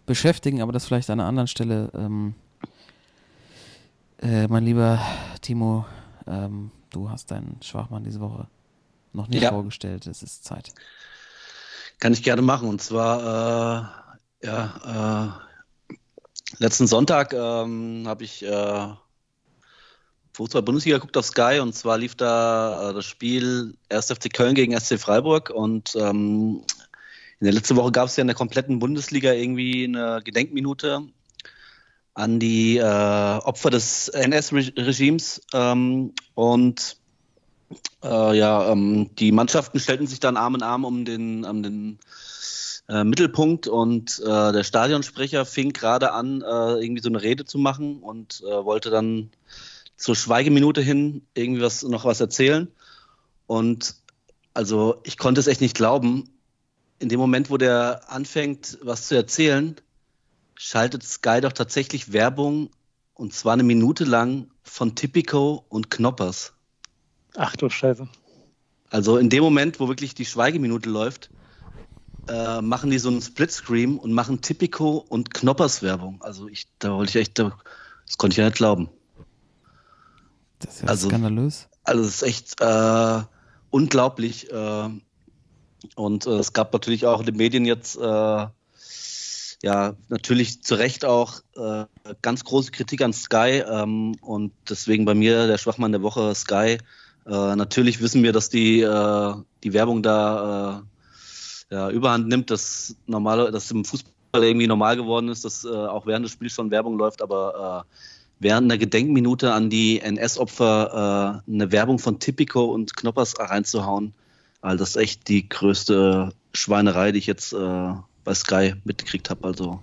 beschäftigen, aber das vielleicht an einer anderen Stelle. Ähm, äh, mein lieber Timo, ähm, du hast deinen Schwachmann diese Woche noch nicht Ja. vorgestellt. Es ist Zeit. Kann ich gerne machen. Und zwar, äh, ja, äh, letzten Sonntag ähm, habe ich äh, Fußball-Bundesliga geguckt auf Sky und zwar lief da äh, das Spiel 1. FC Köln gegen SC Freiburg und ähm, in der letzten Woche gab es ja in der kompletten Bundesliga irgendwie eine Gedenkminute an die äh, Opfer des NS-Regimes ähm, und äh, ja, ähm, die Mannschaften stellten sich dann Arm in Arm um den, um den äh, Mittelpunkt und äh, der Stadionsprecher fing gerade an, äh, irgendwie so eine Rede zu machen und äh, wollte dann zur Schweigeminute hin irgendwie was, noch was erzählen. Und also ich konnte es echt nicht glauben. In dem Moment, wo der anfängt, was zu erzählen, schaltet Sky doch tatsächlich Werbung und zwar eine Minute lang von Tipico und Knoppers. Ach du Scheiße. Also in dem Moment, wo wirklich die Schweigeminute läuft, äh, machen die so einen Splitscreen und machen Tipico und Knoppers Werbung. Also ich, da wollte ich echt, da, das konnte ich ja nicht glauben. Das ist ja Also- skandalös. Also es ist echt äh, unglaublich. Äh, und äh, es gab natürlich auch in den Medien jetzt, äh, ja, natürlich zu Recht auch äh, ganz große Kritik an Sky. Ähm, und deswegen bei mir der Schwachmann der Woche Sky. Äh, natürlich wissen wir, dass die, äh, die Werbung da äh, ja, überhand nimmt, dass, normale, dass im Fußball irgendwie normal geworden ist, dass äh, auch während des Spiels schon Werbung läuft. Aber äh, während einer Gedenkminute an die NS-Opfer äh, eine Werbung von Tipico und Knoppers reinzuhauen. Weil das ist echt die größte Schweinerei, die ich jetzt äh, bei Sky mitgekriegt habe. Also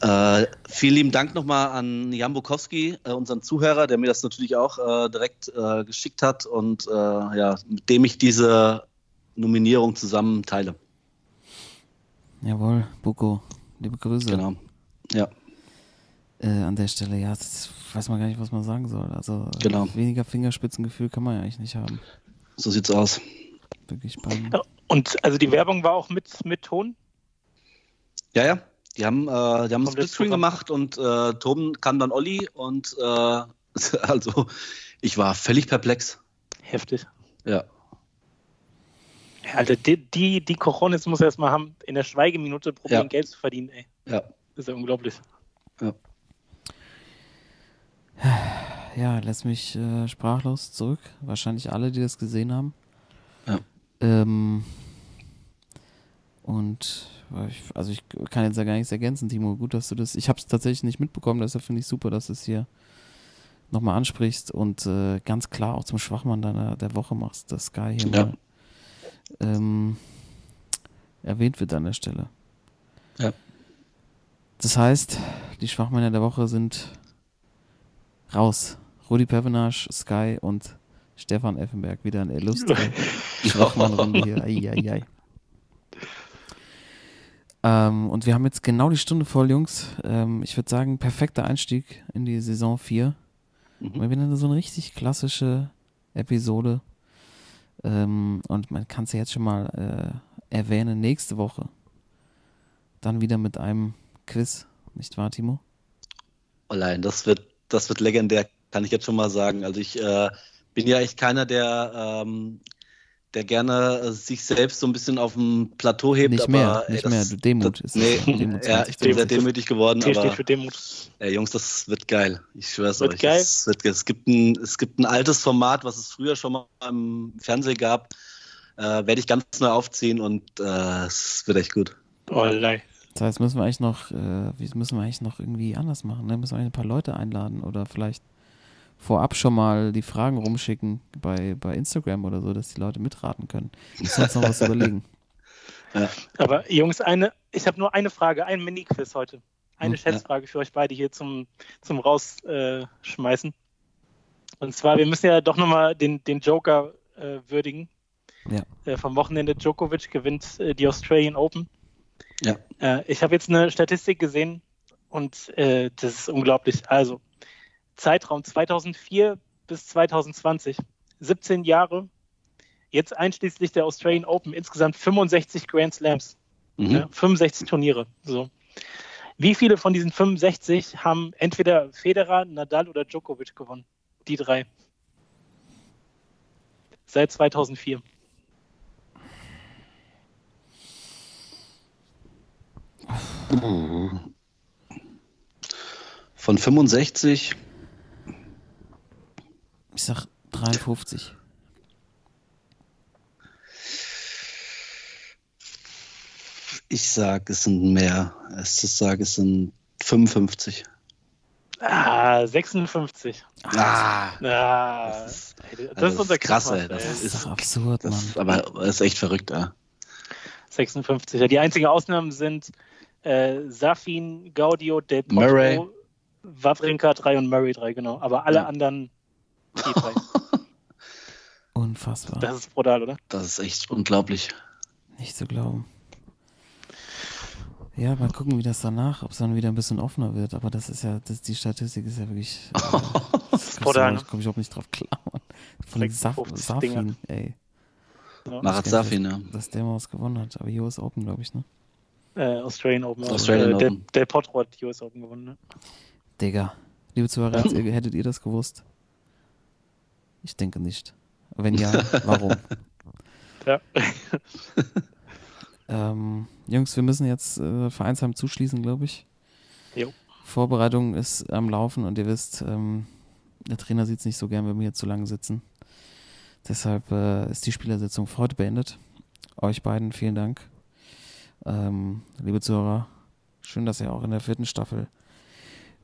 äh, vielen lieben Dank nochmal an Jan Bukowski, äh, unseren Zuhörer, der mir das natürlich auch äh, direkt äh, geschickt hat und äh, ja, mit dem ich diese Nominierung zusammen teile. Jawohl, Buko. Liebe Grüße. Genau. Ja, Äh, an der Stelle, ja, das weiß man gar nicht, was man sagen soll. Also Genau. weniger Fingerspitzengefühl kann man ja eigentlich nicht haben. so sieht's aus. Wirklich beim. Ja, Und also die Werbung war auch mit, mit Ton. Ja, ja. Die haben, äh, die haben Splitscreen gemacht und äh, Toben kam dann Olli und äh, [laughs] also ich war völlig perplex. Heftig. Ja. Ja, Alter, die, die, die Cojones muss er erstmal haben, in der Schweigeminute probieren, Ja. Geld zu verdienen, ey. Ja. Das ist ja unglaublich. Ja, lässt mich äh, sprachlos zurück. Wahrscheinlich alle, die das gesehen haben. Ja. Ähm, und ich, also ich kann jetzt ja gar nichts ergänzen, Timo. Gut, dass du das. Ich habe es tatsächlich nicht mitbekommen, deshalb finde ich super, dass du es hier nochmal ansprichst und äh, ganz klar auch zum Schwachmann deiner, der Woche machst, dass Sky hier Ja. mal ähm, erwähnt wird an der Stelle. Ja. Das heißt, die Schwachmänner der Woche sind raus. Rudi Pevenage, Sky und Stefan Effenberg. Wieder eine illustre [laughs] Schwachmann-Runde hier. Ei, ei, ei. Ähm, und wir haben jetzt genau die Stunde voll, Jungs. Ähm, ich würde sagen, perfekter Einstieg in die Saison 4. Mhm. Mal wieder so eine richtig klassische Episode. Ähm, und man kann es ja jetzt schon mal äh, erwähnen, nächste Woche. Dann wieder mit einem Quiz, nicht wahr, Timo? Allein, das wird, das wird legendär, kann ich jetzt schon mal sagen. Also ich äh, bin ja echt keiner, der, ähm, der gerne äh, sich selbst so ein bisschen auf dem Plateau hebt. Nicht aber, mehr, ey, nicht das, mehr. Du Demut ist Nee. [laughs] Demut ja, ich bin sehr 20. demütig geworden, T steht aber für Demut. ey, Jungs, das wird geil. Ich schwör's Wird euch. geil? Es, wird, es, gibt ein, es gibt ein altes Format, was es früher schon mal im Fernsehen gab. Äh, Werde ich ganz neu aufziehen und äh, es wird echt gut. Oh, lei. Das heißt, müssen wir eigentlich noch, äh, müssen wir eigentlich noch irgendwie anders machen? Ne? Müssen wir eigentlich ein paar Leute einladen oder vielleicht vorab schon mal die Fragen rumschicken bei, bei Instagram oder so, dass die Leute mitraten können. Müssen wir uns noch was [laughs] überlegen. Aber Jungs, eine, ich habe nur eine Frage, ein Mini-Quiz heute. Eine Hm, Schätzfrage für euch beide hier zum, zum Rausschmeißen. Schmeißen. Und zwar, wir müssen ja doch nochmal den, den Joker äh, würdigen. Ja. Äh, vom Wochenende Djokovic gewinnt äh, die Australian Open. Ja. Äh, ich habe jetzt eine Statistik gesehen und äh, das ist unglaublich. Also, Zeitraum 2004 bis 2020, 17 Jahre, jetzt einschließlich der Australian Open, insgesamt 65 Grand Slams, Mhm. ja, 65 Turniere. So. Wie viele von diesen 65 haben entweder Federer, Nadal oder Djokovic gewonnen? Die drei. Seit 2004. Von 65, Ich sag 53. ich sag, es sind mehr. Ich sage, es sind 55. Ah, 56. Ah, Ah, Das ist- ey, das, also ist unser krass, ey. Das ist absurd, Mann. das, aber das ist echt verrückt, ja. 56. Ja, die einzigen Ausnahmen sind äh, Safin, Gaudio, Del Potro, Murray. Wawrinka 3 und Murray 3, genau. Aber alle Ja. anderen. [laughs] Unfassbar. Das ist brutal, oder? Das ist echt unglaublich. Nicht zu glauben. Ja, mal gucken, wie das danach, ob es dann wieder ein bisschen offener wird. Aber das ist ja, das, die Statistik ist ja wirklich. Äh, [laughs] das brutal, Da ne? komme ich überhaupt nicht drauf klar. Mann. Von Saf 56 Safin, ey. Ja. Marat Safin, ja. Dass der mal was gewonnen hat. Aber US Open, glaube ich, ne? Äh, Australian Open. auch. Australian äh, Open. Del Potro hat US Open gewonnen. Ne? Digga. Liebe Zuhörer, [laughs] hättet ihr das gewusst? Ich denke nicht. Wenn ja, warum? [laughs] Ja. [laughs] Ähm, Jungs, wir müssen jetzt äh, Vereinsheim zuschließen, glaube ich. Jo. Vorbereitung ist am Laufen und ihr wisst, ähm, der Trainer sieht es nicht so gern, wenn wir hier zu lange sitzen. Deshalb äh, ist die Spielersitzung für heute beendet. Euch beiden vielen Dank. Ähm, liebe Zuhörer, schön, dass ihr auch in der vierten Staffel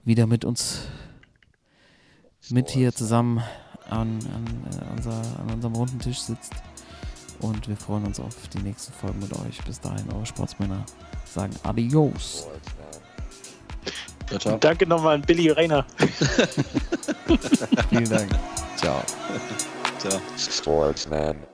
wieder mit uns mit hier zusammen an, an, äh, unser, an unserem runden Tisch sitzt. Und wir freuen uns auf die nächsten Folgen mit euch. Bis dahin, eure Sportsmänner sagen Adios. Ciao, ciao. Und danke nochmal an Billy Rainer. [laughs] Vielen Dank. [laughs] Ciao. ciao. Sportsman.